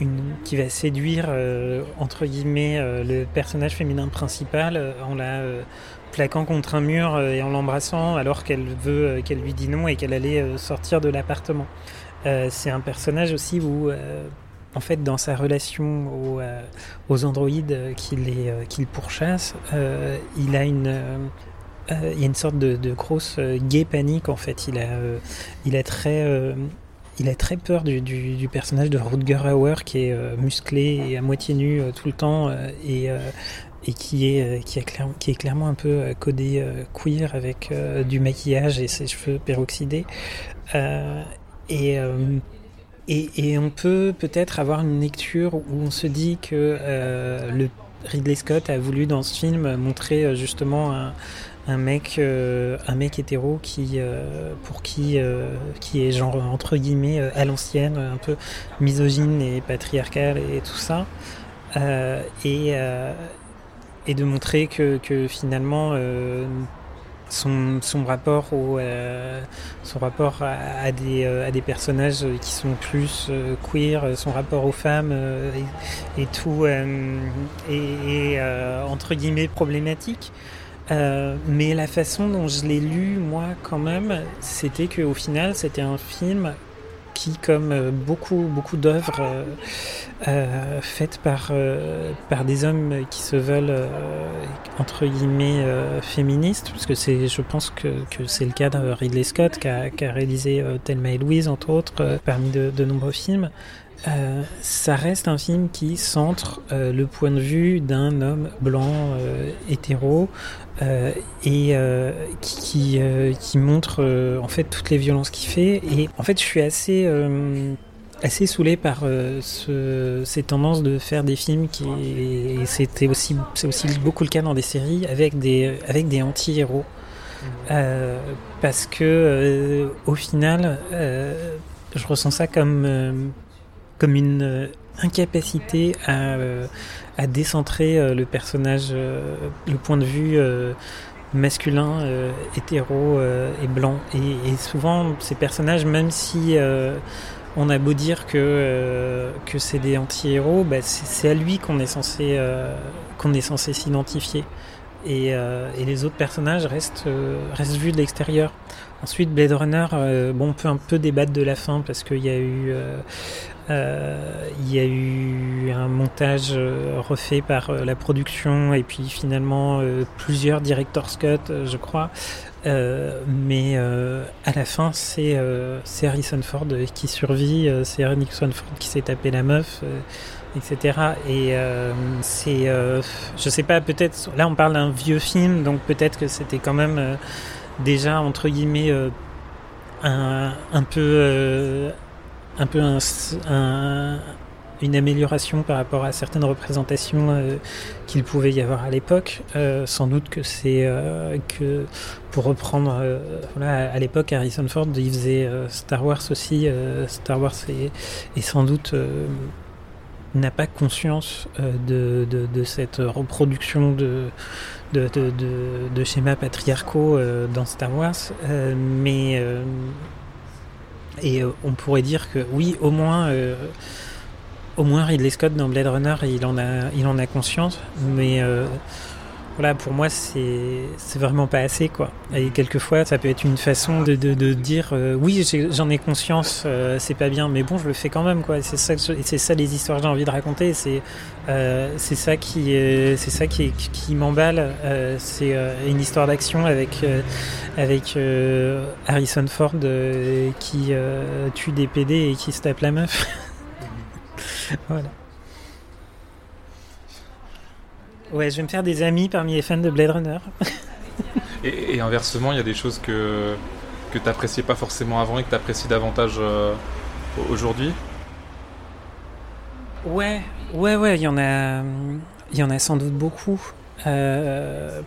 une, qui va séduire euh, entre guillemets euh, le personnage féminin principal euh, en la euh, plaquant contre un mur et en l'embrassant alors qu'elle veut qu'elle lui dit non et qu'elle allait sortir de l'appartement. c'est un personnage aussi où en fait, dans sa relation aux, aux androïdes qu'il pourchasse, il a une, il y a une sorte de, de grosse gay panique en fait. Il a, il a très il a très peur du, personnage de Rutger Hauer qui est euh, musclé et à moitié nu euh, tout le temps euh, et, qui, est, clairement un peu codé queer avec du maquillage et ses cheveux peroxydés. et, on peut peut-être avoir une lecture où on se dit que le Ridley Scott a voulu dans ce film montrer justement un, un mec, euh, un mec hétéro qui, euh, pour qui, euh, qui est genre entre guillemets à l'ancienne, un peu misogyne et patriarcal et tout ça, et, et de montrer que, que finalement son, son, rapport au son rapport à, des, à des personnages qui sont plus queer, son rapport aux femmes et, tout est entre guillemets problématique. Euh, mais la façon dont je l'ai lu, moi, quand même, c'était qu'au final, c'était un film qui, comme euh, beaucoup, beaucoup d'œuvres euh, euh, faites par, par des hommes qui se veulent, entre guillemets, féministes, parce que c'est, je pense que, que c'est le cas de Ridley Scott, qui a, qui a réalisé Thelma et Louise, entre autres, parmi de, de nombreux films. Euh, ça reste un film qui centre euh, le point de vue d'un homme blanc euh, hétéro et qui, qui, montre en fait toutes les violences qu'il fait. Et en fait, je suis assez assez saoulé par ce, ces tendances de faire des films qui et c'était aussi c'est aussi beaucoup le cas dans des séries avec des avec des anti-héros parce que au final je ressens ça comme comme une euh, incapacité à, euh, décentrer euh, le personnage, le point de vue masculin, hétéro et blanc. Et, souvent, ces personnages, même si on a beau dire que, c'est des anti-héros, bah, c'est à lui qu'on est censé, qu'on est censé s'identifier. Et, les autres personnages restent, restent vus de l'extérieur. Ensuite, Blade Runner, bon, on peut un peu débattre de la fin parce qu'il y a eu il y a eu un montage euh, refait par euh, la production et puis finalement plusieurs director's cut, je crois. mais à la fin, c'est Harrison Ford qui survit, c'est Harrison Ford qui s'est tapé la meuf, etc. Et c'est, je sais pas, peut-être, là on parle d'un vieux film, donc peut-être que c'était quand même déjà entre guillemets un, un peu un peu un, une amélioration par rapport à certaines représentations euh, qu'il pouvait y avoir à l'époque. Euh, sans doute que c'est euh, que, pour reprendre, à l'époque, Harrison Ford, il faisait Star Wars aussi. Star Wars est, sans doute n'a pas conscience de, de, de, cette reproduction de, de, de schémas patriarcaux dans Star Wars, mais et euh, on pourrait dire que oui, au moins, euh, au moins Ridley Scott dans Blade Runner, il en a, il en a conscience, mais euh, voilà, pour moi, c'est vraiment pas assez, quoi. Et quelquefois, ça peut être une façon de, dire, euh, oui, j'en ai, conscience, euh, c'est pas bien, mais bon, je le fais quand même, quoi. C'est ça, c'est ça les histoires que j'ai envie de raconter. C'est euh, ça qui, c'est ça qui, qui m'emballe. c'est une histoire d'action avec avec Harrison Ford qui tue des PD et qui se tape la meuf. [LAUGHS] voilà. Ouais, je vais me faire des amis parmi les fans de Blade Runner. et, inversement, il y a des choses que, que tu n'appréciais pas forcément avant et que tu apprécies davantage euh, aujourd'hui? Ouais, ouais, ouais, il y en a, il y en a sans doute beaucoup. Euh...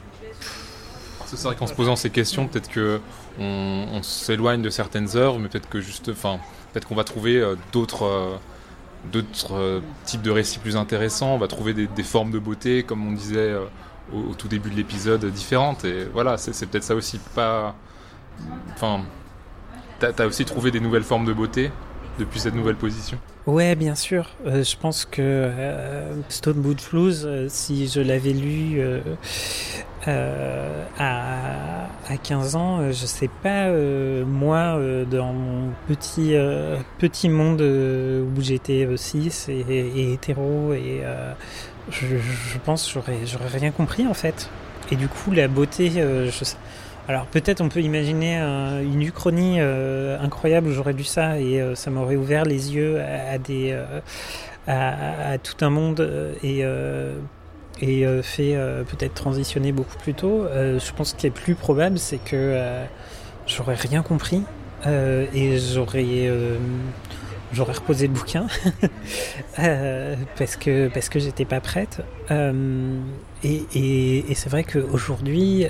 C'est vrai qu'en se posant ces questions, peut-être que on, s'éloigne de certaines œuvres, mais peut-être que juste, enfin, peut-être qu'on va trouver euh, d'autres d'autres euh, types de récits plus intéressants. On va trouver des, formes de beauté, comme on disait euh, au, tout début de l'épisode, différentes. Et voilà, c'est peut-être ça aussi. Pas. Enfin. T'as as aussi trouvé des nouvelles formes de beauté depuis cette nouvelle position Ouais, bien sûr. Euh, je pense que euh, Stone Boot euh, si je l'avais lu euh, à, à 15 ans, je sais pas, moi, dans mon petit, petit monde où j'étais cis et, et hétéro, et je, pense j'aurais, j'aurais rien compris en fait. Et du coup, la beauté, je sais. Alors peut-être on peut imaginer euh, une uchronie euh, incroyable où j'aurais lu ça et euh, ça m'aurait ouvert les yeux à, euh, tout un monde et fait peut-être transitionner beaucoup plus tôt. Je pense qu'il est plus probable, c'est que j'aurais rien compris et j'aurais reposé le bouquin [LAUGHS] parce que parce que j'étais pas prête. Et c'est vrai qu'aujourd'hui,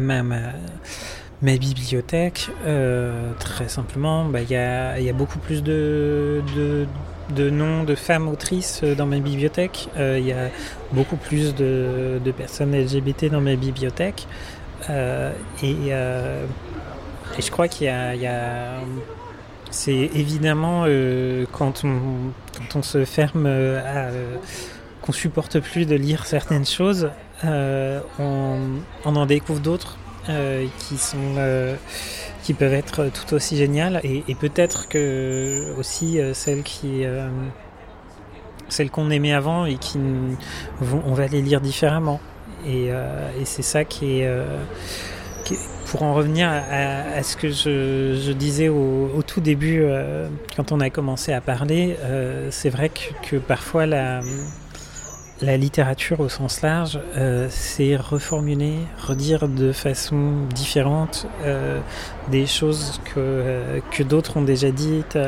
ma, ma ma bibliothèque, euh, très simplement, bah, il y, a, y a beaucoup plus de, de, noms de femmes autrices dans ma bibliothèque. Euh, Il y a beaucoup plus de, de personnes LGBT dans ma bibliothèque. Euh, et, euh, et je crois qu'il y a, y a c'est évidemment euh, quand, on, quand on se ferme euh, à euh, qu'on supporte plus de lire certaines choses, euh, on, en découvre d'autres euh, qui sont euh, qui peuvent être tout aussi géniales et, peut-être que aussi celles qui celles qu'on aimait avant et qui vont on va les lire différemment. Et, c'est ça qui est, pour en revenir à, ce que je, disais au, tout début quand on a commencé à parler c'est vrai que, que parfois la la littérature au sens large, euh, c'est reformuler, redire de façon différente euh, des choses que, euh, que d'autres ont déjà dites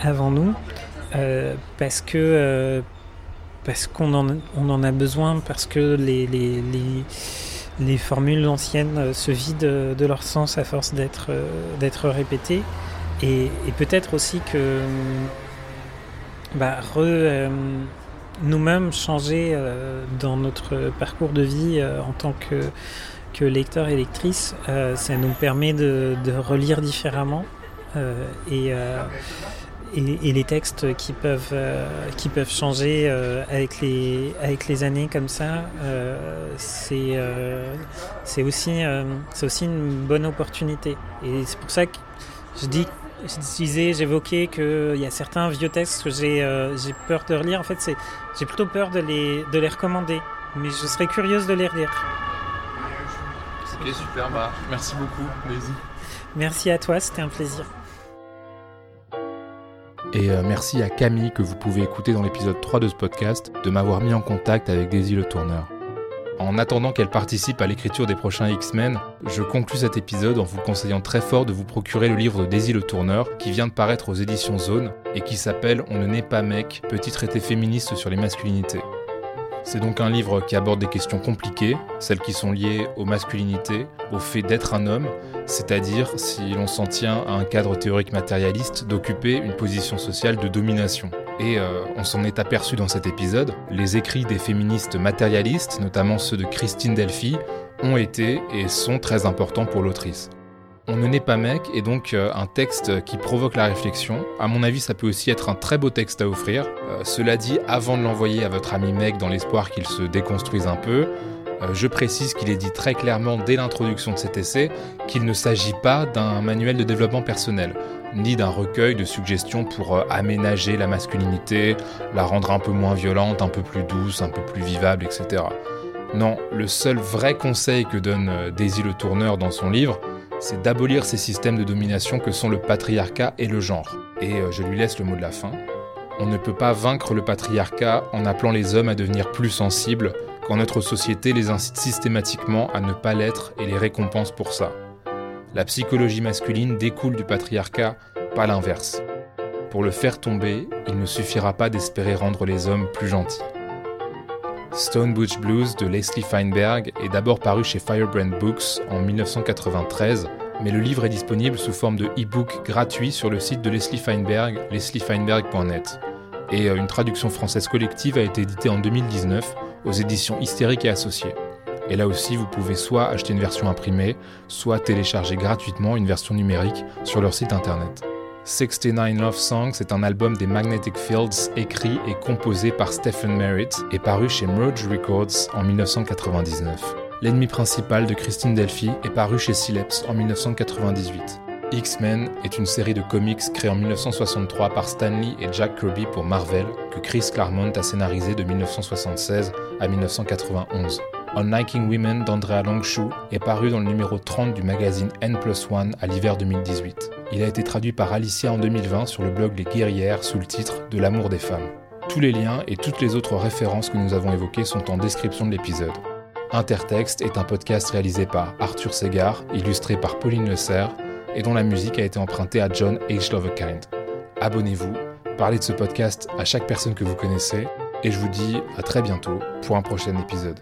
avant nous, parce que qu'on en, on en a besoin, parce que les, les, les, les formules anciennes se vident de leur sens à force d'être d'être répétées, et, peut-être aussi que bah, nous-mêmes changer euh, dans notre parcours de vie euh, en tant que, que lecteur et lectrice, euh, ça nous permet de, de relire différemment et, et, et les textes qui peuvent, qui peuvent changer avec, les, avec les années comme ça, c'est c'est aussi, c'est aussi une bonne opportunité. Et c'est pour ça que je dis je disais, j'évoquais qu'il y a certains vieux textes que j'ai euh, j'ai peur de relire. En fait, c'est j'ai plutôt peur de les, de les recommander. Mais je serais curieuse de les relire. Ok, super, bah, merci beaucoup, Daisy. Merci à toi, c'était un plaisir. Et euh, merci à Camille que vous pouvez écouter dans l'épisode 3 de ce podcast de m'avoir mis en contact avec Daisy le tourneur. En attendant qu'elle participe à l'écriture des prochains X-Men, je conclus cet épisode en vous conseillant très fort de vous procurer le livre de Daisy le tourneur qui vient de paraître aux éditions Zone et qui s'appelle On ne naît pas mec, petit traité féministe sur les masculinités. C'est donc un livre qui aborde des questions compliquées, celles qui sont liées aux masculinités, au fait d'être un homme, c'est-à-dire, si l'on s'en tient à un cadre théorique matérialiste, d'occuper une position sociale de domination. Et euh, on s'en est aperçu dans cet épisode, les écrits des féministes matérialistes, notamment ceux de Christine Delphi, ont été et sont très importants pour l'autrice. On ne naît pas mec est donc euh, un texte qui provoque la réflexion. À mon avis, ça peut aussi être un très beau texte à offrir. Euh, cela dit, avant de l'envoyer à votre ami mec dans l'espoir qu'il se déconstruise un peu, je précise qu'il est dit très clairement dès l'introduction de cet essai qu'il ne s'agit pas d'un manuel de développement personnel, ni d'un recueil de suggestions pour euh, aménager la masculinité, la rendre un peu moins violente, un peu plus douce, un peu plus vivable, etc. Non, le seul vrai conseil que donne euh, Daisy le Tourneur dans son livre, c'est d'abolir ces systèmes de domination que sont le patriarcat et le genre. Et euh, je lui laisse le mot de la fin. On ne peut pas vaincre le patriarcat en appelant les hommes à devenir plus sensibles quand notre société les incite systématiquement à ne pas l'être et les récompense pour ça. La psychologie masculine découle du patriarcat, pas l'inverse. Pour le faire tomber, il ne suffira pas d'espérer rendre les hommes plus gentils. Stone Butch Blues de Leslie Feinberg est d'abord paru chez Firebrand Books en 1993, mais le livre est disponible sous forme de e-book gratuit sur le site de Leslie Feinberg, lesliefeinberg.net. Et euh, une traduction française collective a été éditée en 2019 aux éditions Hystériques et Associés. Et là aussi, vous pouvez soit acheter une version imprimée, soit télécharger gratuitement une version numérique sur leur site internet. 69 Love Songs est un album des Magnetic Fields écrit et composé par Stephen Merritt et paru chez Merge Records en 1999. L'ennemi principal de Christine Delphi est paru chez Sileps en 1998. X-Men est une série de comics créée en 1963 par Stanley et Jack Kirby pour Marvel que Chris Claremont a scénarisé de 1976 à 1991. Unliking Women d'Andrea Longshoe est paru dans le numéro 30 du magazine N 1 à l'hiver 2018. Il a été traduit par Alicia en 2020 sur le blog Les Guerrières sous le titre De l'amour des femmes. Tous les liens et toutes les autres références que nous avons évoquées sont en description de l'épisode. Intertexte est un podcast réalisé par Arthur Segar, illustré par Pauline Le Serre, et dont la musique a été empruntée à John H. Lovekind. Abonnez-vous, parlez de ce podcast à chaque personne que vous connaissez, et je vous dis à très bientôt pour un prochain épisode.